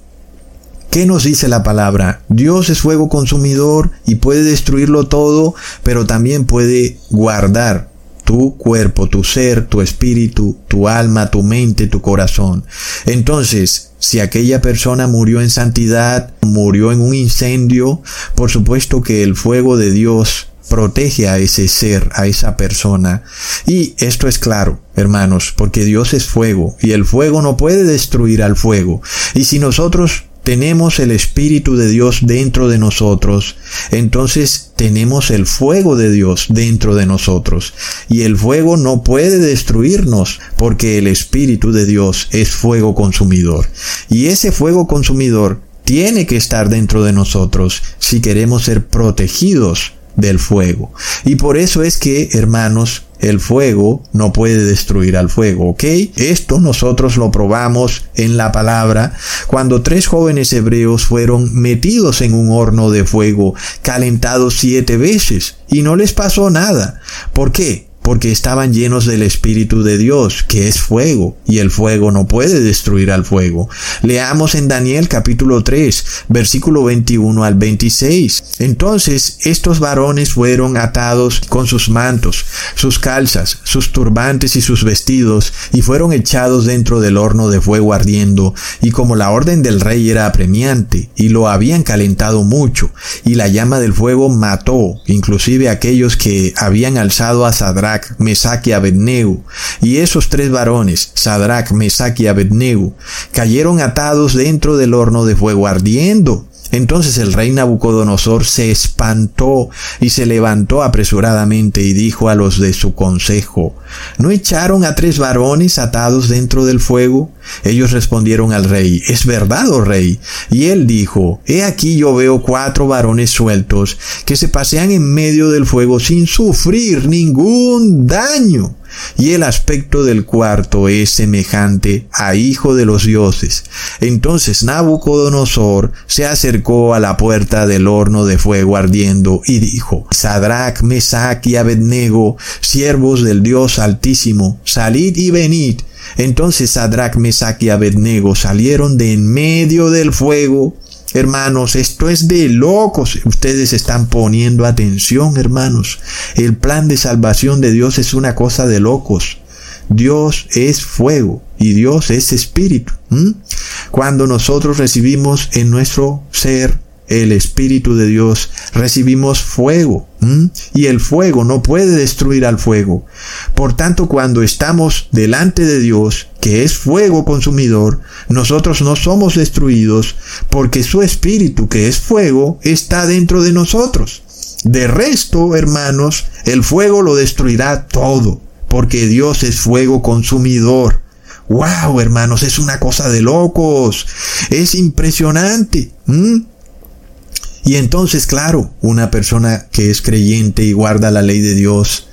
¿Qué nos dice la palabra? Dios es fuego consumidor y puede destruirlo todo, pero también puede guardar tu cuerpo, tu ser, tu espíritu, tu alma, tu mente, tu corazón. Entonces, si aquella persona murió en santidad, murió en un incendio, por supuesto que el fuego de Dios protege a ese ser, a esa persona. Y esto es claro, hermanos, porque Dios es fuego y el fuego no puede destruir al fuego. Y si nosotros tenemos el Espíritu de Dios dentro de nosotros, entonces tenemos el fuego de Dios dentro de nosotros. Y el fuego no puede destruirnos porque el Espíritu de Dios es fuego consumidor. Y ese fuego consumidor tiene que estar dentro de nosotros si queremos ser protegidos del fuego. Y por eso es que, hermanos, el fuego no puede destruir al fuego, ¿ok? Esto nosotros lo probamos en la palabra cuando tres jóvenes hebreos fueron metidos en un horno de fuego calentado siete veces y no les pasó nada. ¿Por qué? Porque estaban llenos del Espíritu de Dios, que es fuego, y el fuego no puede destruir al fuego. Leamos en Daniel capítulo 3, versículo 21 al 26. Entonces estos varones fueron atados con sus mantos, sus calzas, sus turbantes y sus vestidos, y fueron echados dentro del horno de fuego ardiendo, y como la orden del rey era apremiante, y lo habían calentado mucho, y la llama del fuego mató, inclusive aquellos que habían alzado a Sadrach, Sadrach, y Abednego. Y esos tres varones, Sadrach, Mesach y Abednego, cayeron atados dentro del horno de fuego ardiendo. Entonces el rey Nabucodonosor se espantó y se levantó apresuradamente y dijo a los de su consejo, ¿no echaron a tres varones atados dentro del fuego? Ellos respondieron al rey, es verdad, oh rey. Y él dijo, He aquí yo veo cuatro varones sueltos que se pasean en medio del fuego sin sufrir ningún daño y el aspecto del cuarto es semejante a hijo de los dioses. Entonces Nabucodonosor se acercó a la puerta del horno de fuego ardiendo y dijo, Sadrach, Mesach y Abednego, siervos del Dios Altísimo, salid y venid. Entonces Sadrach, Mesach y Abednego salieron de en medio del fuego Hermanos, esto es de locos. Ustedes están poniendo atención, hermanos. El plan de salvación de Dios es una cosa de locos. Dios es fuego y Dios es espíritu. Cuando nosotros recibimos en nuestro ser el Espíritu de Dios, recibimos fuego. Y el fuego no puede destruir al fuego. Por tanto, cuando estamos delante de Dios, que es fuego consumidor, nosotros no somos destruidos porque su Espíritu, que es fuego, está dentro de nosotros. De resto, hermanos, el fuego lo destruirá todo, porque Dios es fuego consumidor. ¡Wow, hermanos! Es una cosa de locos. Es impresionante. Y entonces, claro, una persona que es creyente y guarda la ley de Dios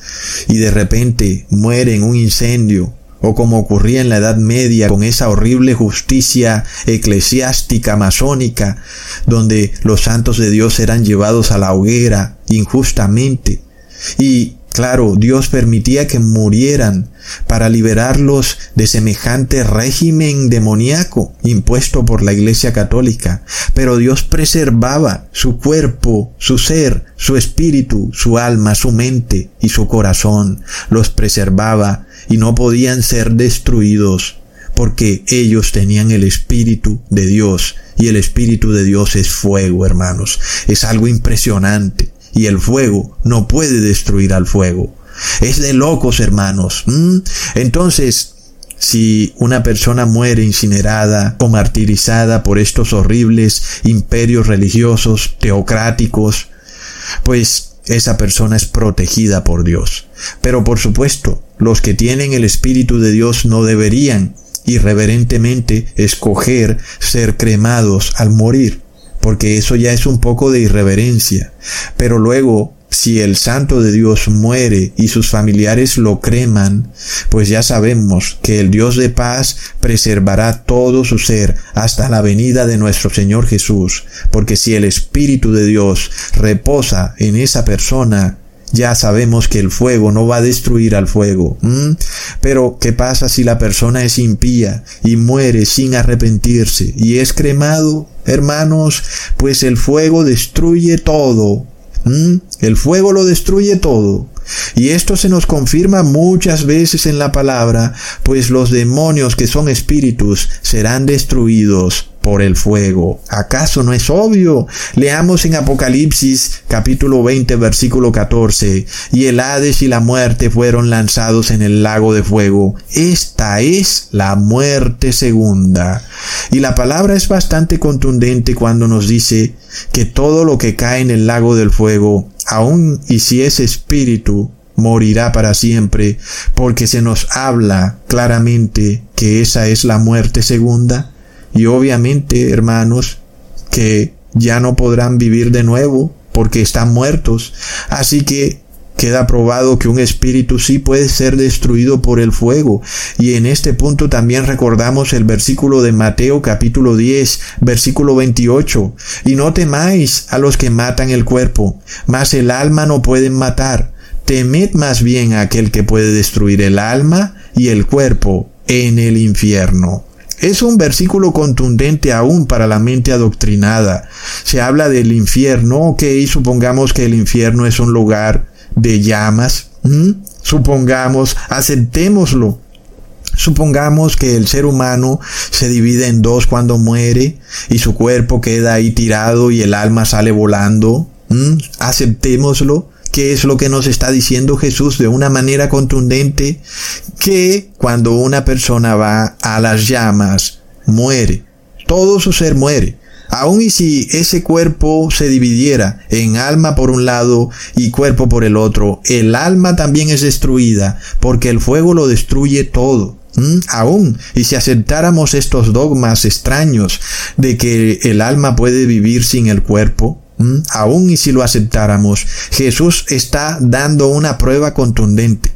y de repente muere en un incendio, o como ocurría en la Edad Media con esa horrible justicia eclesiástica masónica, donde los santos de Dios eran llevados a la hoguera injustamente, Y Claro, Dios permitía que murieran para liberarlos de semejante régimen demoníaco impuesto por la Iglesia Católica, pero Dios preservaba su cuerpo, su ser, su espíritu, su alma, su mente y su corazón, los preservaba y no podían ser destruidos porque ellos tenían el Espíritu de Dios. Y el Espíritu de Dios es fuego, hermanos. Es algo impresionante y el fuego no puede destruir al fuego. Es de locos, hermanos. Entonces, si una persona muere incinerada o martirizada por estos horribles imperios religiosos, teocráticos, pues esa persona es protegida por Dios. Pero por supuesto, los que tienen el Espíritu de Dios no deberían irreverentemente escoger ser cremados al morir porque eso ya es un poco de irreverencia. Pero luego, si el santo de Dios muere y sus familiares lo creman, pues ya sabemos que el Dios de paz preservará todo su ser hasta la venida de nuestro Señor Jesús, porque si el Espíritu de Dios reposa en esa persona, ya sabemos que el fuego no va a destruir al fuego. Pero, ¿qué pasa si la persona es impía y muere sin arrepentirse y es cremado? Hermanos, pues el fuego destruye todo. ¿Mm? El fuego lo destruye todo. Y esto se nos confirma muchas veces en la palabra, pues los demonios que son espíritus serán destruidos por el fuego. ¿Acaso no es obvio? Leamos en Apocalipsis capítulo 20 versículo 14. Y el Hades y la muerte fueron lanzados en el lago de fuego. Esta es la muerte segunda. Y la palabra es bastante contundente cuando nos dice que todo lo que cae en el lago del fuego, aun y si es espíritu, morirá para siempre, porque se nos habla claramente que esa es la muerte segunda. Y obviamente, hermanos, que ya no podrán vivir de nuevo porque están muertos. Así que queda probado que un espíritu sí puede ser destruido por el fuego. Y en este punto también recordamos el versículo de Mateo capítulo 10, versículo 28. Y no temáis a los que matan el cuerpo, mas el alma no pueden matar. Temed más bien a aquel que puede destruir el alma y el cuerpo en el infierno. Es un versículo contundente aún para la mente adoctrinada. Se habla del infierno, ok, supongamos que el infierno es un lugar de llamas. Supongamos, aceptémoslo. Supongamos que el ser humano se divide en dos cuando muere y su cuerpo queda ahí tirado y el alma sale volando. Aceptémoslo. ¿Qué es lo que nos está diciendo Jesús de una manera contundente? Que cuando una persona va a las llamas, muere. Todo su ser muere. Aun y si ese cuerpo se dividiera en alma por un lado y cuerpo por el otro, el alma también es destruida, porque el fuego lo destruye todo. ¿Mm? Aún, y si aceptáramos estos dogmas extraños de que el alma puede vivir sin el cuerpo, ¿Mm? Aún y si lo aceptáramos, Jesús está dando una prueba contundente,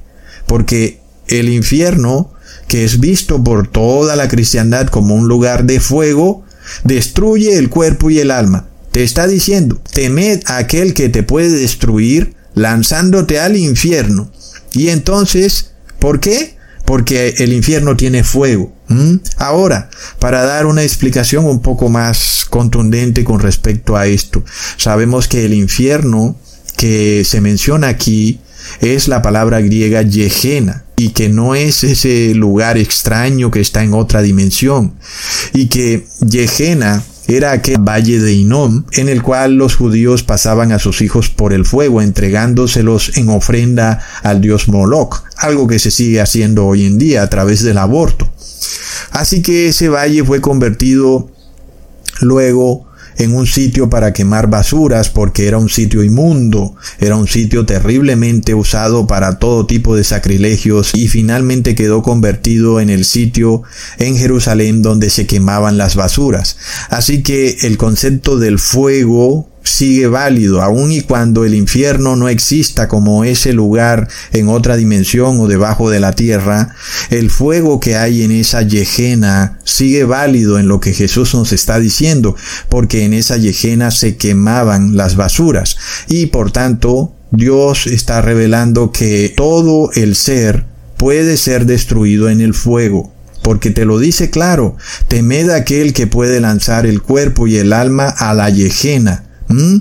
porque el infierno, que es visto por toda la cristiandad como un lugar de fuego, destruye el cuerpo y el alma. Te está diciendo, temed a aquel que te puede destruir lanzándote al infierno. Y entonces, ¿por qué? Porque el infierno tiene fuego. ¿Mm? Ahora, para dar una explicación un poco más contundente con respecto a esto. Sabemos que el infierno que se menciona aquí es la palabra griega yegena y que no es ese lugar extraño que está en otra dimensión y que yegena era aquel valle de Inom en el cual los judíos pasaban a sus hijos por el fuego entregándoselos en ofrenda al dios Moloch, algo que se sigue haciendo hoy en día a través del aborto. Así que ese valle fue convertido luego en un sitio para quemar basuras porque era un sitio inmundo, era un sitio terriblemente usado para todo tipo de sacrilegios y finalmente quedó convertido en el sitio en Jerusalén donde se quemaban las basuras. Así que el concepto del fuego sigue válido, aun y cuando el infierno no exista como ese lugar en otra dimensión o debajo de la tierra, el fuego que hay en esa yejena sigue válido en lo que Jesús nos está diciendo, porque en esa yejena se quemaban las basuras y por tanto Dios está revelando que todo el ser puede ser destruido en el fuego porque te lo dice claro, temed aquel que puede lanzar el cuerpo y el alma a la yejena.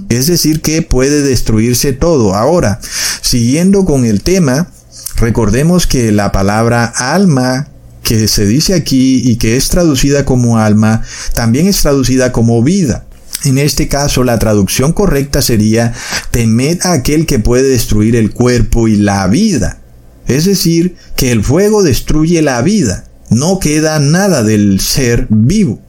Es decir, que puede destruirse todo. Ahora, siguiendo con el tema, recordemos que la palabra alma que se dice aquí y que es traducida como alma, también es traducida como vida. En este caso, la traducción correcta sería, temed a aquel que puede destruir el cuerpo y la vida. Es decir, que el fuego destruye la vida no queda nada del ser vivo.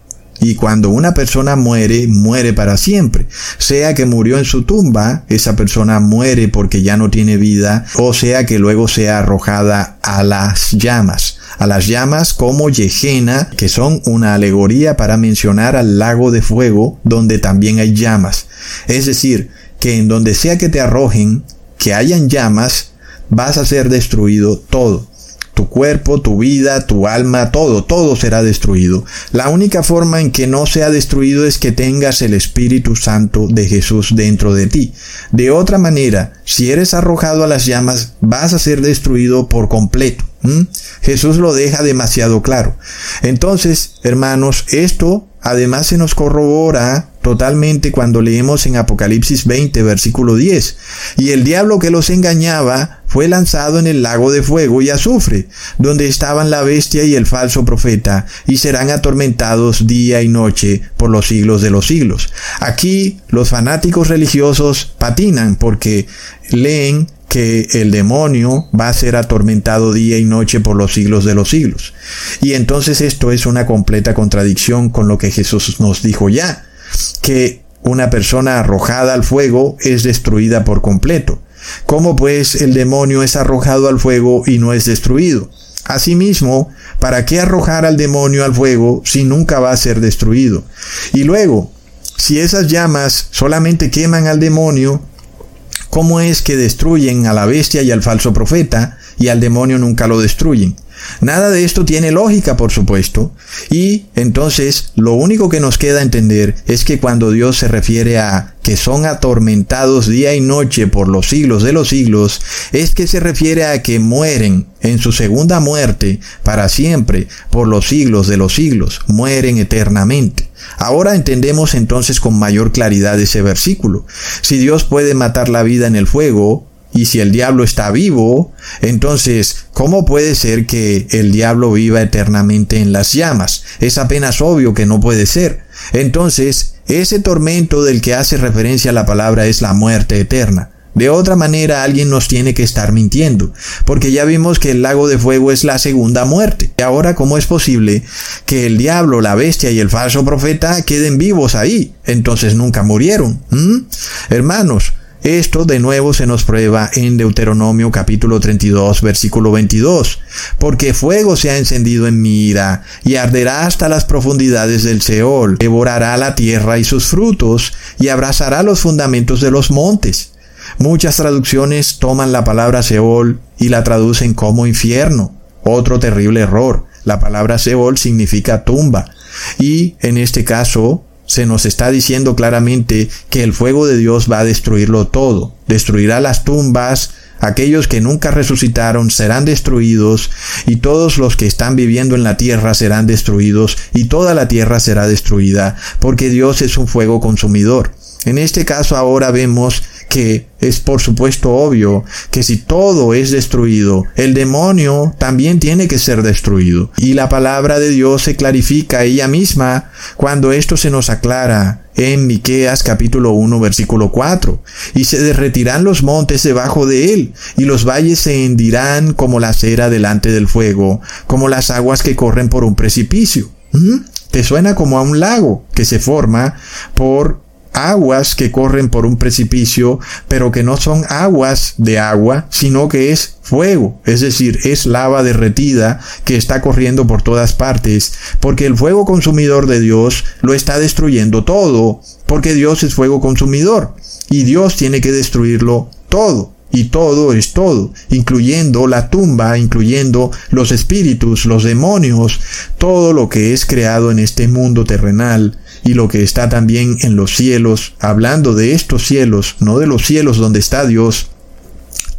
Y cuando una persona muere, muere para siempre. Sea que murió en su tumba, esa persona muere porque ya no tiene vida, o sea que luego sea arrojada a las llamas. A las llamas como Yejena, que son una alegoría para mencionar al lago de fuego, donde también hay llamas. Es decir, que en donde sea que te arrojen, que hayan llamas, vas a ser destruido todo tu cuerpo, tu vida, tu alma, todo, todo será destruido. La única forma en que no sea destruido es que tengas el Espíritu Santo de Jesús dentro de ti. De otra manera, si eres arrojado a las llamas, vas a ser destruido por completo. Jesús lo deja demasiado claro. Entonces, hermanos, esto además se nos corrobora totalmente cuando leemos en Apocalipsis 20, versículo 10. Y el diablo que los engañaba fue lanzado en el lago de fuego y azufre, donde estaban la bestia y el falso profeta, y serán atormentados día y noche por los siglos de los siglos. Aquí los fanáticos religiosos patinan porque leen que el demonio va a ser atormentado día y noche por los siglos de los siglos. Y entonces esto es una completa contradicción con lo que Jesús nos dijo ya, que una persona arrojada al fuego es destruida por completo. ¿Cómo pues el demonio es arrojado al fuego y no es destruido? Asimismo, ¿para qué arrojar al demonio al fuego si nunca va a ser destruido? Y luego, si esas llamas solamente queman al demonio, ¿cómo es que destruyen a la bestia y al falso profeta y al demonio nunca lo destruyen? Nada de esto tiene lógica, por supuesto, y entonces lo único que nos queda entender es que cuando Dios se refiere a que son atormentados día y noche por los siglos de los siglos, es que se refiere a que mueren en su segunda muerte para siempre por los siglos de los siglos, mueren eternamente. Ahora entendemos entonces con mayor claridad ese versículo. Si Dios puede matar la vida en el fuego, y si el diablo está vivo, entonces, ¿cómo puede ser que el diablo viva eternamente en las llamas? Es apenas obvio que no puede ser. Entonces, ese tormento del que hace referencia la palabra es la muerte eterna. De otra manera alguien nos tiene que estar mintiendo, porque ya vimos que el lago de fuego es la segunda muerte. Y ahora, ¿cómo es posible que el diablo, la bestia y el falso profeta queden vivos ahí? Entonces nunca murieron. Hermanos, esto de nuevo se nos prueba en Deuteronomio capítulo 32 versículo 22, porque fuego se ha encendido en mi ira y arderá hasta las profundidades del Seol, devorará la tierra y sus frutos y abrazará los fundamentos de los montes. Muchas traducciones toman la palabra Seol y la traducen como infierno. Otro terrible error. La palabra Seol significa tumba. Y en este caso, se nos está diciendo claramente que el fuego de Dios va a destruirlo todo. Destruirá las tumbas, aquellos que nunca resucitaron serán destruidos, y todos los que están viviendo en la tierra serán destruidos, y toda la tierra será destruida, porque Dios es un fuego consumidor. En este caso ahora vemos que es por supuesto obvio que si todo es destruido, el demonio también tiene que ser destruido. Y la palabra de Dios se clarifica ella misma cuando esto se nos aclara en Miqueas capítulo 1 versículo 4. Y se derretirán los montes debajo de él, y los valles se hendirán como la cera delante del fuego, como las aguas que corren por un precipicio. ¿Mm? Te suena como a un lago que se forma por aguas que corren por un precipicio, pero que no son aguas de agua, sino que es fuego, es decir, es lava derretida que está corriendo por todas partes, porque el fuego consumidor de Dios lo está destruyendo todo, porque Dios es fuego consumidor, y Dios tiene que destruirlo todo. Y todo es todo, incluyendo la tumba, incluyendo los espíritus, los demonios, todo lo que es creado en este mundo terrenal y lo que está también en los cielos, hablando de estos cielos, no de los cielos donde está Dios,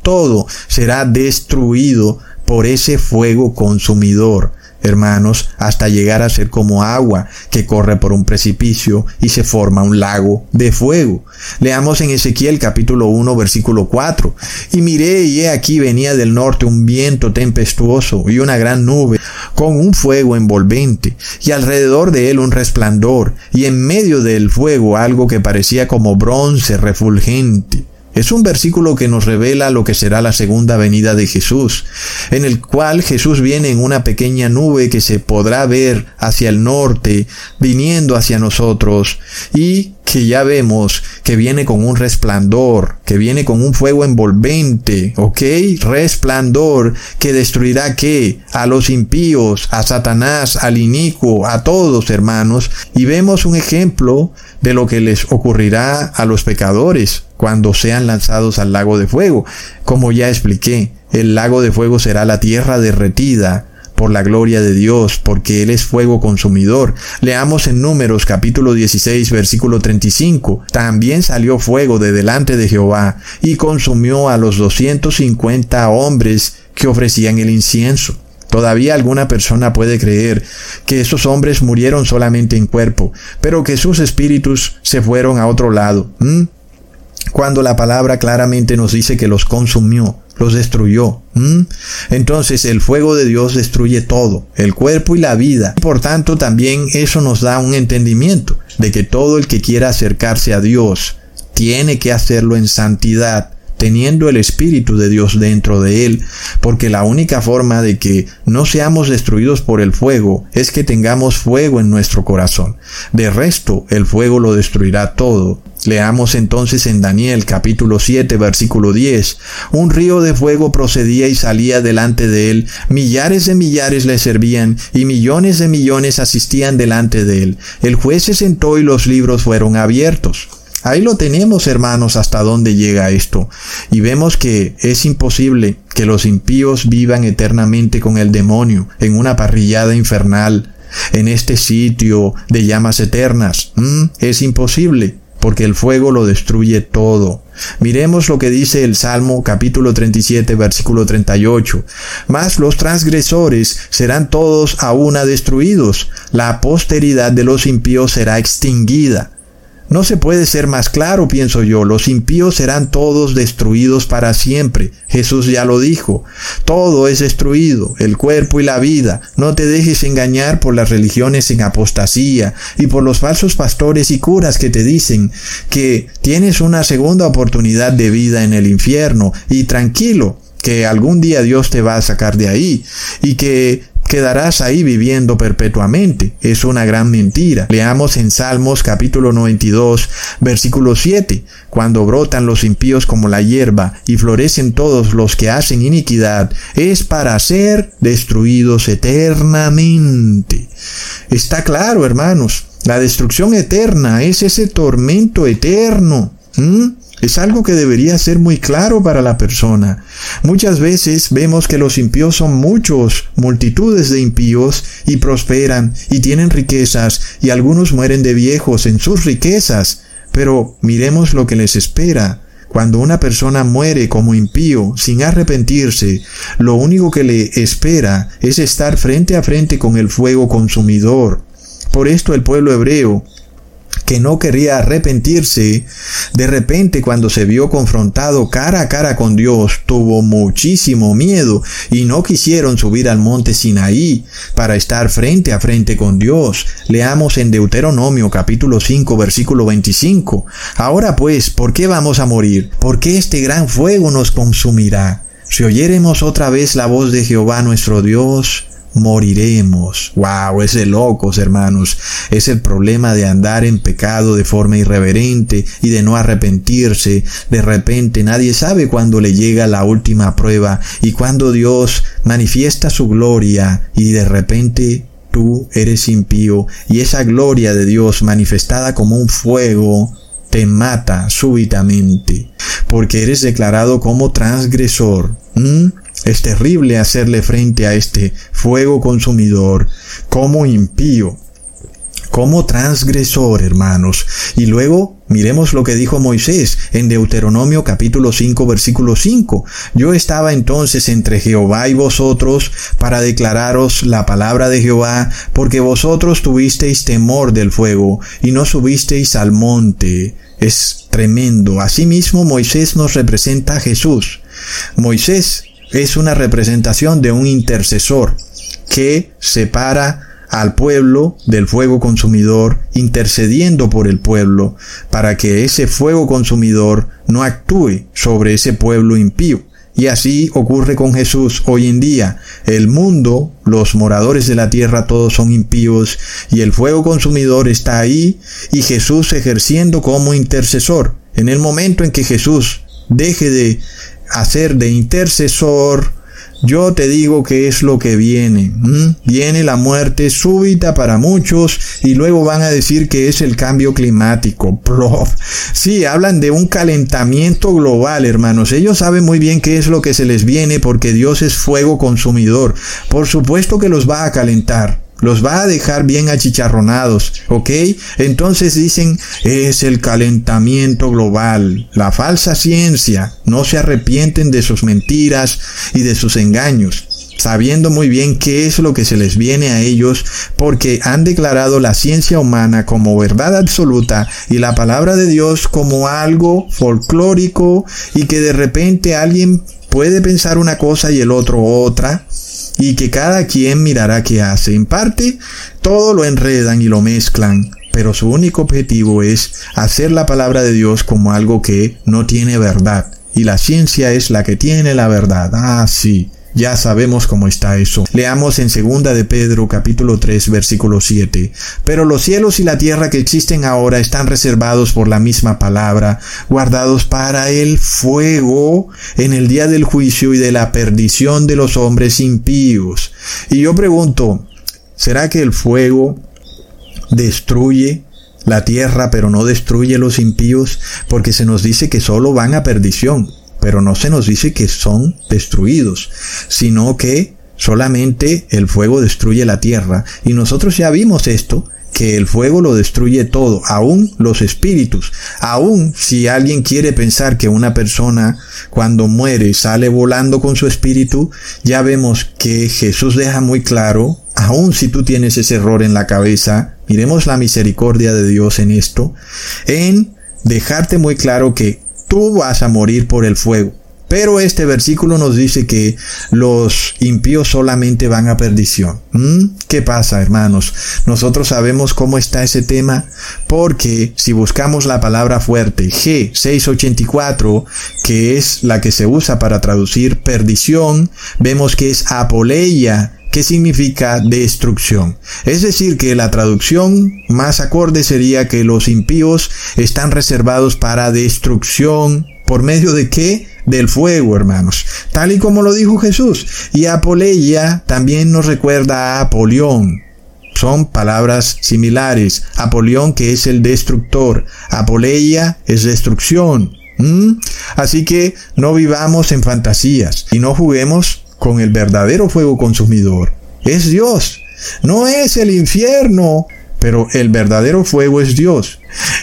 todo será destruido por ese fuego consumidor hermanos, hasta llegar a ser como agua que corre por un precipicio y se forma un lago de fuego. Leamos en Ezequiel capítulo 1 versículo 4. Y miré y he aquí venía del norte un viento tempestuoso y una gran nube con un fuego envolvente y alrededor de él un resplandor y en medio del fuego algo que parecía como bronce refulgente. Es un versículo que nos revela lo que será la segunda venida de Jesús, en el cual Jesús viene en una pequeña nube que se podrá ver hacia el norte, viniendo hacia nosotros, y que ya vemos que viene con un resplandor, que viene con un fuego envolvente, ¿ok? Resplandor que destruirá qué? A los impíos, a Satanás, al inicuo, a todos hermanos. Y vemos un ejemplo de lo que les ocurrirá a los pecadores cuando sean lanzados al lago de fuego. Como ya expliqué, el lago de fuego será la tierra derretida por la gloria de Dios, porque Él es fuego consumidor. Leamos en Números capítulo 16 versículo 35. También salió fuego de delante de Jehová y consumió a los 250 hombres que ofrecían el incienso. Todavía alguna persona puede creer que esos hombres murieron solamente en cuerpo, pero que sus espíritus se fueron a otro lado cuando la palabra claramente nos dice que los consumió, los destruyó. Entonces el fuego de Dios destruye todo, el cuerpo y la vida. Por tanto, también eso nos da un entendimiento de que todo el que quiera acercarse a Dios tiene que hacerlo en santidad, teniendo el Espíritu de Dios dentro de él, porque la única forma de que no seamos destruidos por el fuego es que tengamos fuego en nuestro corazón. De resto, el fuego lo destruirá todo. Leamos entonces en Daniel capítulo 7 versículo 10. Un río de fuego procedía y salía delante de él, millares de millares le servían y millones de millones asistían delante de él. El juez se sentó y los libros fueron abiertos. Ahí lo tenemos, hermanos, hasta dónde llega esto. Y vemos que es imposible que los impíos vivan eternamente con el demonio en una parrillada infernal, en este sitio de llamas eternas. ¿Mm? Es imposible, porque el fuego lo destruye todo. Miremos lo que dice el Salmo capítulo 37 versículo 38. Mas los transgresores serán todos a una destruidos, la posteridad de los impíos será extinguida. No se puede ser más claro, pienso yo, los impíos serán todos destruidos para siempre. Jesús ya lo dijo, todo es destruido, el cuerpo y la vida. No te dejes engañar por las religiones en apostasía y por los falsos pastores y curas que te dicen que tienes una segunda oportunidad de vida en el infierno y tranquilo, que algún día Dios te va a sacar de ahí y que quedarás ahí viviendo perpetuamente. Es una gran mentira. Leamos en Salmos capítulo 92, versículo 7. Cuando brotan los impíos como la hierba y florecen todos los que hacen iniquidad, es para ser destruidos eternamente. Está claro, hermanos. La destrucción eterna es ese tormento eterno. Es algo que debería ser muy claro para la persona. Muchas veces vemos que los impíos son muchos, multitudes de impíos, y prosperan, y tienen riquezas, y algunos mueren de viejos en sus riquezas. Pero miremos lo que les espera. Cuando una persona muere como impío, sin arrepentirse, lo único que le espera es estar frente a frente con el fuego consumidor. Por esto el pueblo hebreo que no quería arrepentirse, de repente cuando se vio confrontado cara a cara con Dios, tuvo muchísimo miedo y no quisieron subir al monte Sinaí para estar frente a frente con Dios. Leamos en Deuteronomio capítulo 5 versículo 25. Ahora pues, ¿por qué vamos a morir? ¿Por qué este gran fuego nos consumirá? Si oyéremos otra vez la voz de Jehová nuestro Dios, moriremos. Wow, es de locos, hermanos. Es el problema de andar en pecado de forma irreverente y de no arrepentirse. De repente nadie sabe cuándo le llega la última prueba y cuando Dios manifiesta su gloria y de repente tú eres impío y esa gloria de Dios manifestada como un fuego te mata súbitamente porque eres declarado como transgresor. Es terrible hacerle frente a este fuego consumidor como impío. como transgresor, hermanos. Y luego miremos lo que dijo Moisés en Deuteronomio capítulo 5 versículo 5. Yo estaba entonces entre Jehová y vosotros para declararos la palabra de Jehová, porque vosotros tuvisteis temor del fuego y no subisteis al monte. Es tremendo. Asimismo Moisés nos representa a Jesús. Moisés es una representación de un intercesor que separa al pueblo del fuego consumidor, intercediendo por el pueblo, para que ese fuego consumidor no actúe sobre ese pueblo impío. Y así ocurre con Jesús hoy en día. El mundo, los moradores de la tierra, todos son impíos y el fuego consumidor está ahí y Jesús ejerciendo como intercesor. En el momento en que Jesús deje de hacer de intercesor, yo te digo que es lo que viene. Viene la muerte súbita para muchos y luego van a decir que es el cambio climático. Sí, hablan de un calentamiento global, hermanos. Ellos saben muy bien qué es lo que se les viene porque Dios es fuego consumidor. Por supuesto que los va a calentar los va a dejar bien achicharronados, ¿ok? Entonces dicen, es el calentamiento global, la falsa ciencia, no se arrepienten de sus mentiras y de sus engaños sabiendo muy bien qué es lo que se les viene a ellos, porque han declarado la ciencia humana como verdad absoluta y la palabra de Dios como algo folclórico y que de repente alguien puede pensar una cosa y el otro otra, y que cada quien mirará qué hace. En parte, todo lo enredan y lo mezclan, pero su único objetivo es hacer la palabra de Dios como algo que no tiene verdad. Y la ciencia es la que tiene la verdad. Ah, sí. Ya sabemos cómo está eso. Leamos en segunda de Pedro capítulo 3 versículo 7. Pero los cielos y la tierra que existen ahora están reservados por la misma palabra, guardados para el fuego en el día del juicio y de la perdición de los hombres impíos. Y yo pregunto, ¿será que el fuego destruye la tierra pero no destruye los impíos? Porque se nos dice que solo van a perdición pero no se nos dice que son destruidos, sino que solamente el fuego destruye la tierra. Y nosotros ya vimos esto, que el fuego lo destruye todo, aún los espíritus. Aún si alguien quiere pensar que una persona cuando muere sale volando con su espíritu, ya vemos que Jesús deja muy claro, aún si tú tienes ese error en la cabeza, miremos la misericordia de Dios en esto, en dejarte muy claro que tú vas a morir por el fuego. Pero este versículo nos dice que los impíos solamente van a perdición. ¿Mm? ¿Qué pasa, hermanos? Nosotros sabemos cómo está ese tema porque si buscamos la palabra fuerte G684, que es la que se usa para traducir perdición, vemos que es apoleia, que significa destrucción. Es decir, que la traducción más acorde sería que los impíos están reservados para destrucción. ¿Por medio de qué? Del fuego, hermanos. Tal y como lo dijo Jesús. Y Apoleia también nos recuerda a Apolión. Son palabras similares. Apolión que es el destructor. Apoleia es destrucción. ¿Mm? Así que no vivamos en fantasías y no juguemos con el verdadero fuego consumidor. Es Dios. No es el infierno, pero el verdadero fuego es Dios.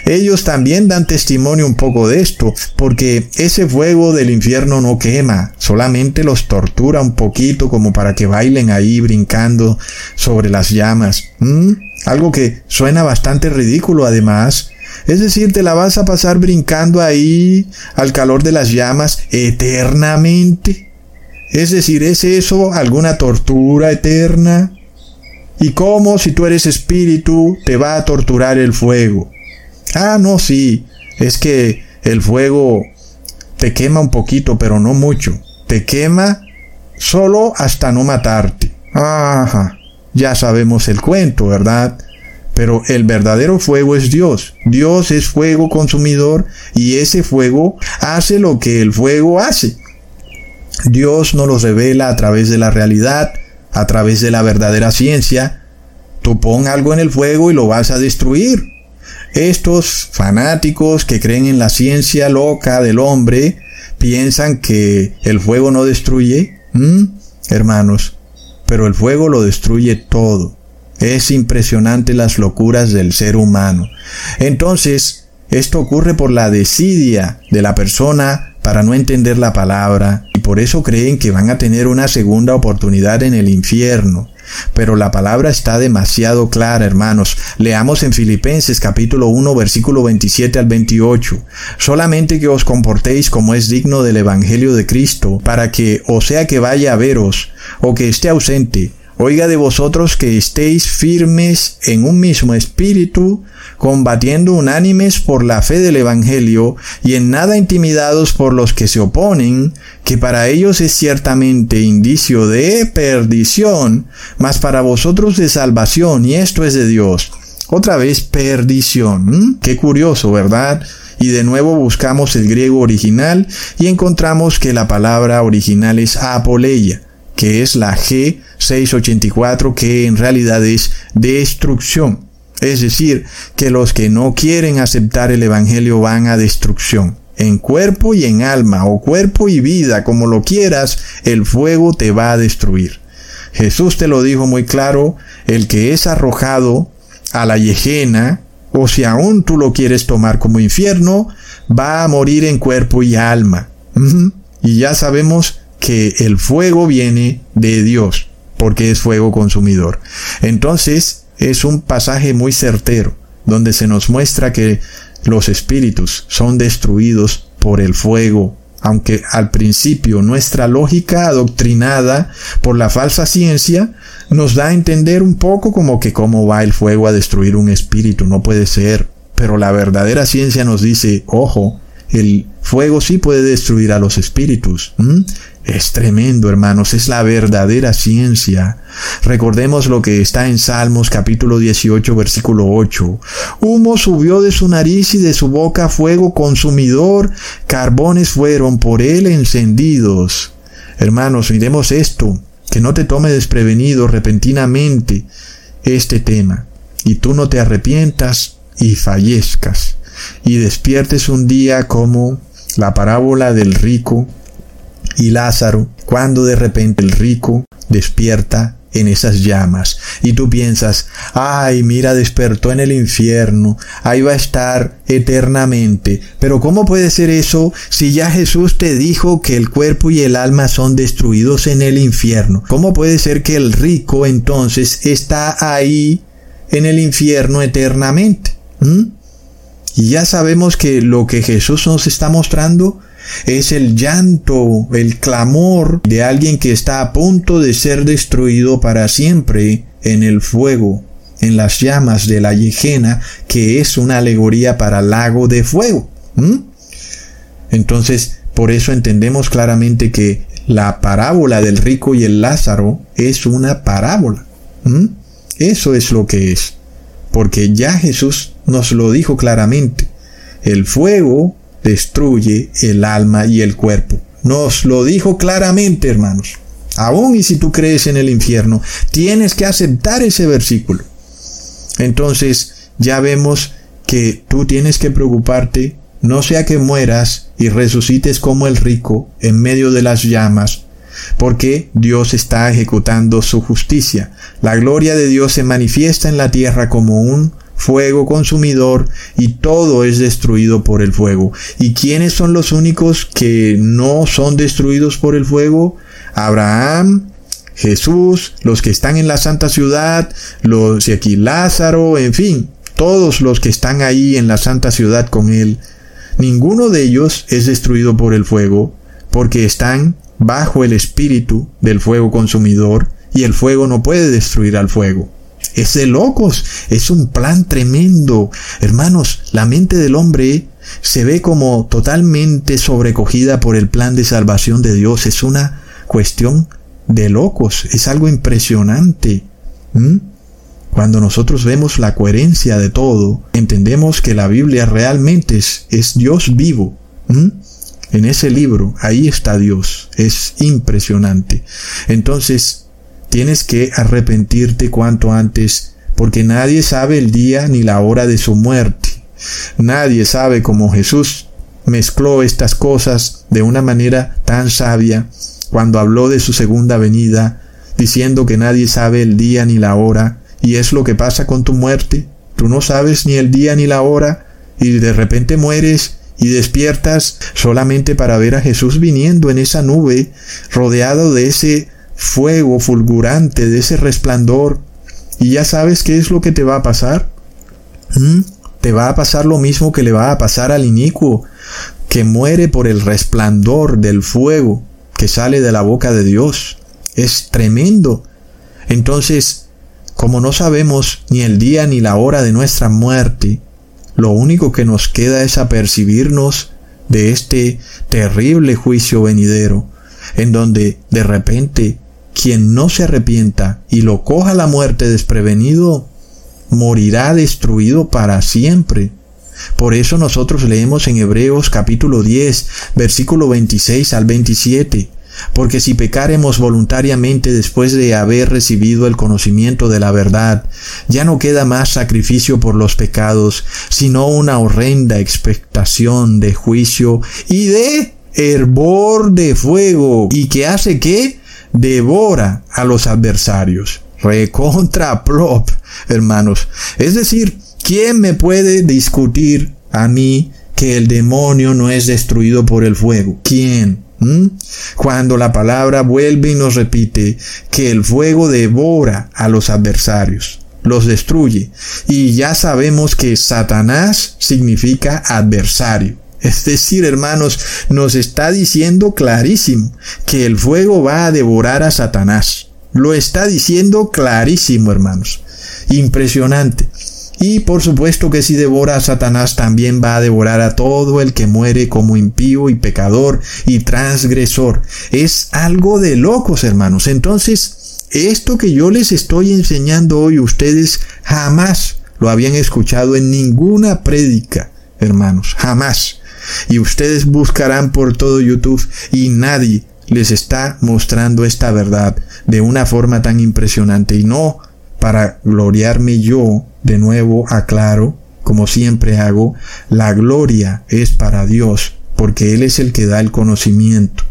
Ellos también dan testimonio un poco de esto, porque ese fuego del infierno no quema, solamente los tortura un poquito como para que bailen ahí brincando sobre las llamas. ¿Mm? Algo que suena bastante ridículo además. Es decir, te la vas a pasar brincando ahí al calor de las llamas eternamente. Es decir, ¿es eso alguna tortura eterna? ¿Y cómo si tú eres espíritu te va a torturar el fuego? Ah, no, sí, es que el fuego te quema un poquito, pero no mucho. Te quema solo hasta no matarte. Ajá, ya sabemos el cuento, ¿verdad? Pero el verdadero fuego es Dios. Dios es fuego consumidor y ese fuego hace lo que el fuego hace. Dios nos los revela a través de la realidad, a través de la verdadera ciencia. Tú pon algo en el fuego y lo vas a destruir. Estos fanáticos que creen en la ciencia loca del hombre piensan que el fuego no destruye. Hermanos, pero el fuego lo destruye todo. Es impresionante las locuras del ser humano. Entonces, esto ocurre por la desidia de la persona para no entender la palabra y por eso creen que van a tener una segunda oportunidad en el infierno. Pero la palabra está demasiado clara, hermanos. Leamos en Filipenses capítulo 1 versículo 27 al 28. Solamente que os comportéis como es digno del Evangelio de Cristo, para que, o sea que vaya a veros, o que esté ausente, Oiga de vosotros que estéis firmes en un mismo espíritu, combatiendo unánimes por la fe del Evangelio y en nada intimidados por los que se oponen, que para ellos es ciertamente indicio de perdición, mas para vosotros de salvación, y esto es de Dios. Otra vez perdición. Qué curioso, ¿verdad? Y de nuevo buscamos el griego original y encontramos que la palabra original es apoleia que es la G684, que en realidad es destrucción. Es decir, que los que no quieren aceptar el Evangelio van a destrucción. En cuerpo y en alma, o cuerpo y vida, como lo quieras, el fuego te va a destruir. Jesús te lo dijo muy claro, el que es arrojado a la yejena, o si aún tú lo quieres tomar como infierno, va a morir en cuerpo y alma. Y ya sabemos que el fuego viene de Dios, porque es fuego consumidor. Entonces, es un pasaje muy certero, donde se nos muestra que los espíritus son destruidos por el fuego, aunque al principio nuestra lógica adoctrinada por la falsa ciencia nos da a entender un poco como que cómo va el fuego a destruir un espíritu, no puede ser. Pero la verdadera ciencia nos dice, ojo, el fuego sí puede destruir a los espíritus. Es tremendo, hermanos, es la verdadera ciencia. Recordemos lo que está en Salmos capítulo 18, versículo 8. Humo subió de su nariz y de su boca fuego consumidor, carbones fueron por él encendidos. Hermanos, miremos esto, que no te tome desprevenido repentinamente este tema, y tú no te arrepientas y fallezcas, y despiertes un día como la parábola del rico y Lázaro, cuando de repente el rico despierta en esas llamas y tú piensas, ay, mira, despertó en el infierno, ahí va a estar eternamente. Pero ¿cómo puede ser eso si ya Jesús te dijo que el cuerpo y el alma son destruidos en el infierno? ¿Cómo puede ser que el rico entonces está ahí en el infierno eternamente? ¿Mm? Y ya sabemos que lo que Jesús nos está mostrando es el llanto, el clamor de alguien que está a punto de ser destruido para siempre en el fuego, en las llamas de la yejena, que es una alegoría para lago de fuego. Entonces, por eso entendemos claramente que la parábola del rico y el Lázaro es una parábola. Eso es lo que es. Porque ya Jesús nos lo dijo claramente. El fuego destruye el alma y el cuerpo. Nos lo dijo claramente, hermanos. Aún y si tú crees en el infierno, tienes que aceptar ese versículo. Entonces, ya vemos que tú tienes que preocuparte, no sea que mueras y resucites como el rico en medio de las llamas, porque Dios está ejecutando su justicia. La gloria de Dios se manifiesta en la tierra como un fuego consumidor y todo es destruido por el fuego. ¿Y quiénes son los únicos que no son destruidos por el fuego? Abraham, Jesús, los que están en la santa ciudad, los de aquí Lázaro, en fin, todos los que están ahí en la santa ciudad con él. Ninguno de ellos es destruido por el fuego, porque están bajo el espíritu del fuego consumidor, y el fuego no puede destruir al fuego. Es de locos, es un plan tremendo. Hermanos, la mente del hombre se ve como totalmente sobrecogida por el plan de salvación de Dios. Es una cuestión de locos, es algo impresionante. ¿Mm? Cuando nosotros vemos la coherencia de todo, entendemos que la Biblia realmente es, Dios vivo. ¿Mm? En ese libro, ahí está Dios. Es impresionante. Entonces, Tienes que arrepentirte cuanto antes, porque nadie sabe el día ni la hora de su muerte. Nadie sabe cómo Jesús mezcló estas cosas de una manera tan sabia cuando habló de su segunda venida, diciendo que nadie sabe el día ni la hora Y es lo que pasa con tu muerte. Tú no sabes ni el día ni la hora y de repente mueres y despiertas solamente para ver a Jesús viniendo en esa nube, rodeado de ese fuego fulgurante, de ese resplandor. Y ya sabes qué es lo que te va a pasar. ¿Mm? Te va a pasar lo mismo que le va a pasar al inicuo, que muere por el resplandor del fuego que sale de la boca de Dios. Es tremendo. Entonces, como no sabemos ni el día ni la hora de nuestra muerte, lo único que nos queda es apercibirnos de este terrible juicio venidero, en donde de repente quien no se arrepienta y lo coja la muerte desprevenido, morirá destruido para siempre. Por eso nosotros leemos en Hebreos capítulo 10, versículo 26 al 27, porque si pecaremos voluntariamente después de haber recibido el conocimiento de la verdad, ya no queda más sacrificio por los pecados, sino una horrenda expectación de juicio y de hervor de fuego, y que hace que devora a los adversarios. Recontra prop, hermanos. Es decir, ¿quién me puede discutir a mí que el demonio no es destruido por el fuego? ¿Quién? ¿Mm? Cuando la palabra vuelve y nos repite que el fuego devora a los adversarios, los destruye. Y ya sabemos que Satanás significa adversario. Es decir, hermanos, nos está diciendo clarísimo que el fuego va a devorar a Satanás. Lo está diciendo clarísimo, hermanos. Impresionante. Y por supuesto que si devora a Satanás también va a devorar a todo el que muere como impío y pecador y transgresor. Es algo de locos, hermanos. Entonces, esto que yo les estoy enseñando hoy, ustedes jamás lo habían escuchado en ninguna prédica, hermanos. Jamás. Y ustedes buscarán por todo YouTube y nadie les está mostrando esta verdad de una forma tan impresionante. Y no para gloriarme yo, de nuevo aclaro, como siempre hago, la gloria es para Dios, porque Él es el que da el conocimiento.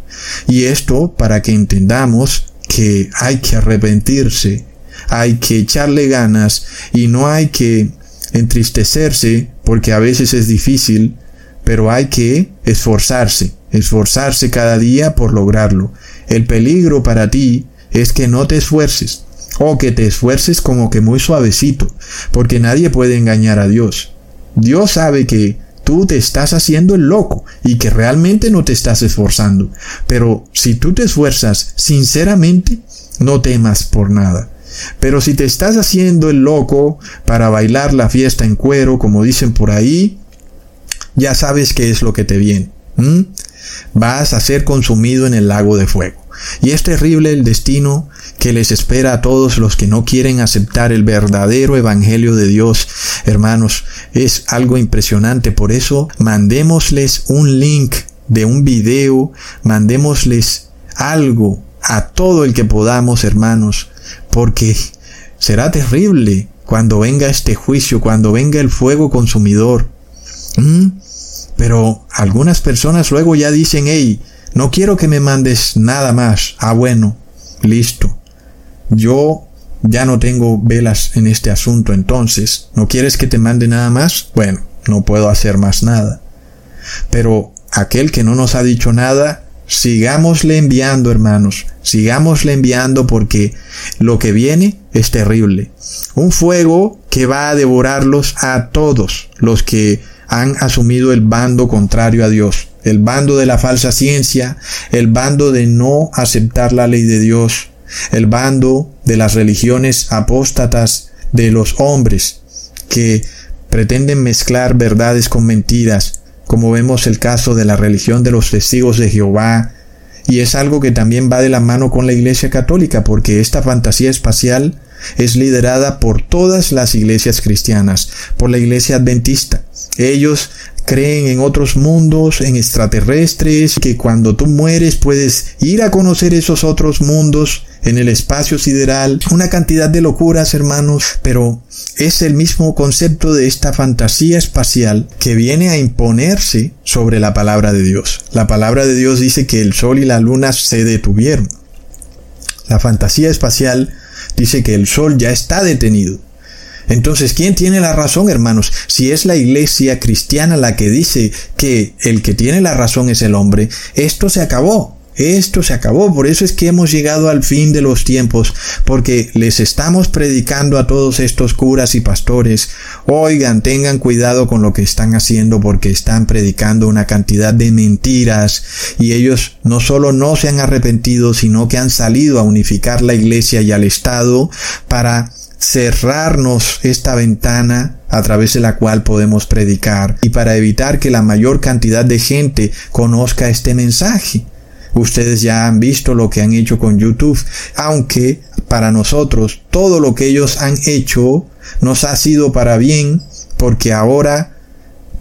Y esto para que entendamos que hay que arrepentirse, hay que echarle ganas y no hay que entristecerse, porque a veces es difícil, pero hay que esforzarse, esforzarse cada día por lograrlo. El peligro para ti es que no te esfuerces, o que te esfuerces como que muy suavecito, porque nadie puede engañar a Dios. Dios sabe que tú te estás haciendo el loco y que realmente no te estás esforzando. Pero si tú te esfuerzas sinceramente, no temas por nada. Pero si te estás haciendo el loco para bailar la fiesta en cuero, como dicen por ahí, ya sabes qué es lo que te viene. Vas a ser consumido en el lago de fuego. Y es terrible el destino que les espera a todos los que no quieren aceptar el verdadero Evangelio de Dios. Hermanos, es algo impresionante. Por eso, mandémosles un link de un video, mandémosles algo a todo el que podamos, hermanos, porque será terrible cuando venga este juicio, cuando venga el fuego consumidor. ¿Mm? Pero algunas personas luego ya dicen, hey, no quiero que me mandes nada más. Ah, bueno, listo. Yo ya no tengo velas en este asunto entonces. ¿No quieres que te mande nada más? Bueno, no puedo hacer más nada. Pero aquel que no nos ha dicho nada, sigámosle enviando, hermanos. Sigámosle enviando porque lo que viene es terrible. Un fuego que va a devorarlos a todos los que han asumido el bando contrario a Dios el bando de la falsa ciencia, el bando de no aceptar la ley de Dios, el bando de las religiones apóstatas de los hombres que pretenden mezclar verdades con mentiras, como vemos el caso de la religión de los testigos de Jehová, y es algo que también va de la mano con la Iglesia Católica, porque esta fantasía espacial es liderada por todas las iglesias cristianas, por la Iglesia Adventista. Ellos creen en otros mundos, en extraterrestres, que cuando tú mueres puedes ir a conocer esos otros mundos en el espacio sideral, una cantidad de locuras, hermanos, pero es el mismo concepto de esta fantasía espacial que viene a imponerse sobre la palabra de Dios. La palabra de Dios dice que el sol y la luna se detuvieron. La fantasía espacial dice que el sol ya está detenido. Entonces, ¿quién tiene la razón, hermanos? Si es la iglesia cristiana la que dice que el que tiene la razón es el hombre, esto se acabó. Esto se acabó, por eso es que hemos llegado al fin de los tiempos, porque les estamos predicando a todos estos curas y pastores, oigan, tengan cuidado con lo que están haciendo porque están predicando una cantidad de mentiras y ellos no solo no se han arrepentido, sino que han salido a unificar la iglesia y al Estado para cerrarnos esta ventana a través de la cual podemos predicar y para evitar que la mayor cantidad de gente conozca este mensaje. Ustedes ya han visto lo que han hecho con YouTube, aunque para nosotros todo lo que ellos han hecho nos ha sido para bien, porque ahora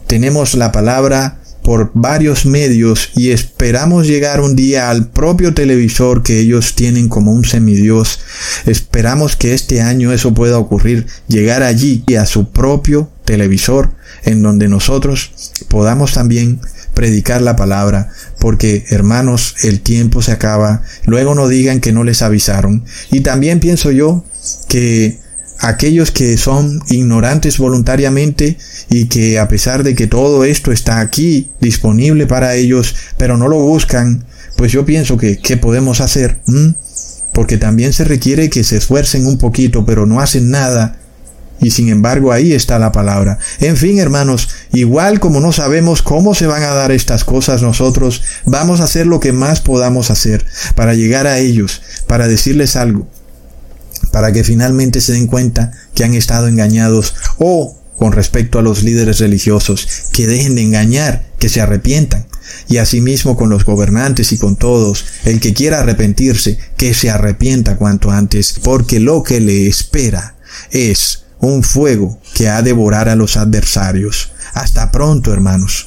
tenemos la palabra por varios medios y esperamos llegar un día al propio televisor que ellos tienen como un semidios. Esperamos que este año eso pueda ocurrir, llegar allí y a su propio televisor en donde nosotros podamos también predicar la palabra, porque hermanos, el tiempo se acaba, luego no digan que no les avisaron. Y también pienso yo que aquellos que son ignorantes voluntariamente y que a pesar de que todo esto está aquí disponible para ellos, pero no lo buscan, pues yo pienso que ¿qué podemos hacer? ¿Mm? Porque también se requiere que se esfuercen un poquito, pero no hacen nada y sin embargo ahí está la palabra. En fin, hermanos, igual como no sabemos cómo se van a dar estas cosas nosotros, vamos a hacer lo que más podamos hacer para llegar a ellos, para decirles algo, para que finalmente se den cuenta que han estado engañados o con respecto a los líderes religiosos, que dejen de engañar, que se arrepientan. Y asimismo con los gobernantes y con todos, el que quiera arrepentirse, que se arrepienta cuanto antes, porque lo que le espera es un fuego que ha de devorar a los adversarios. Hasta pronto, hermanos.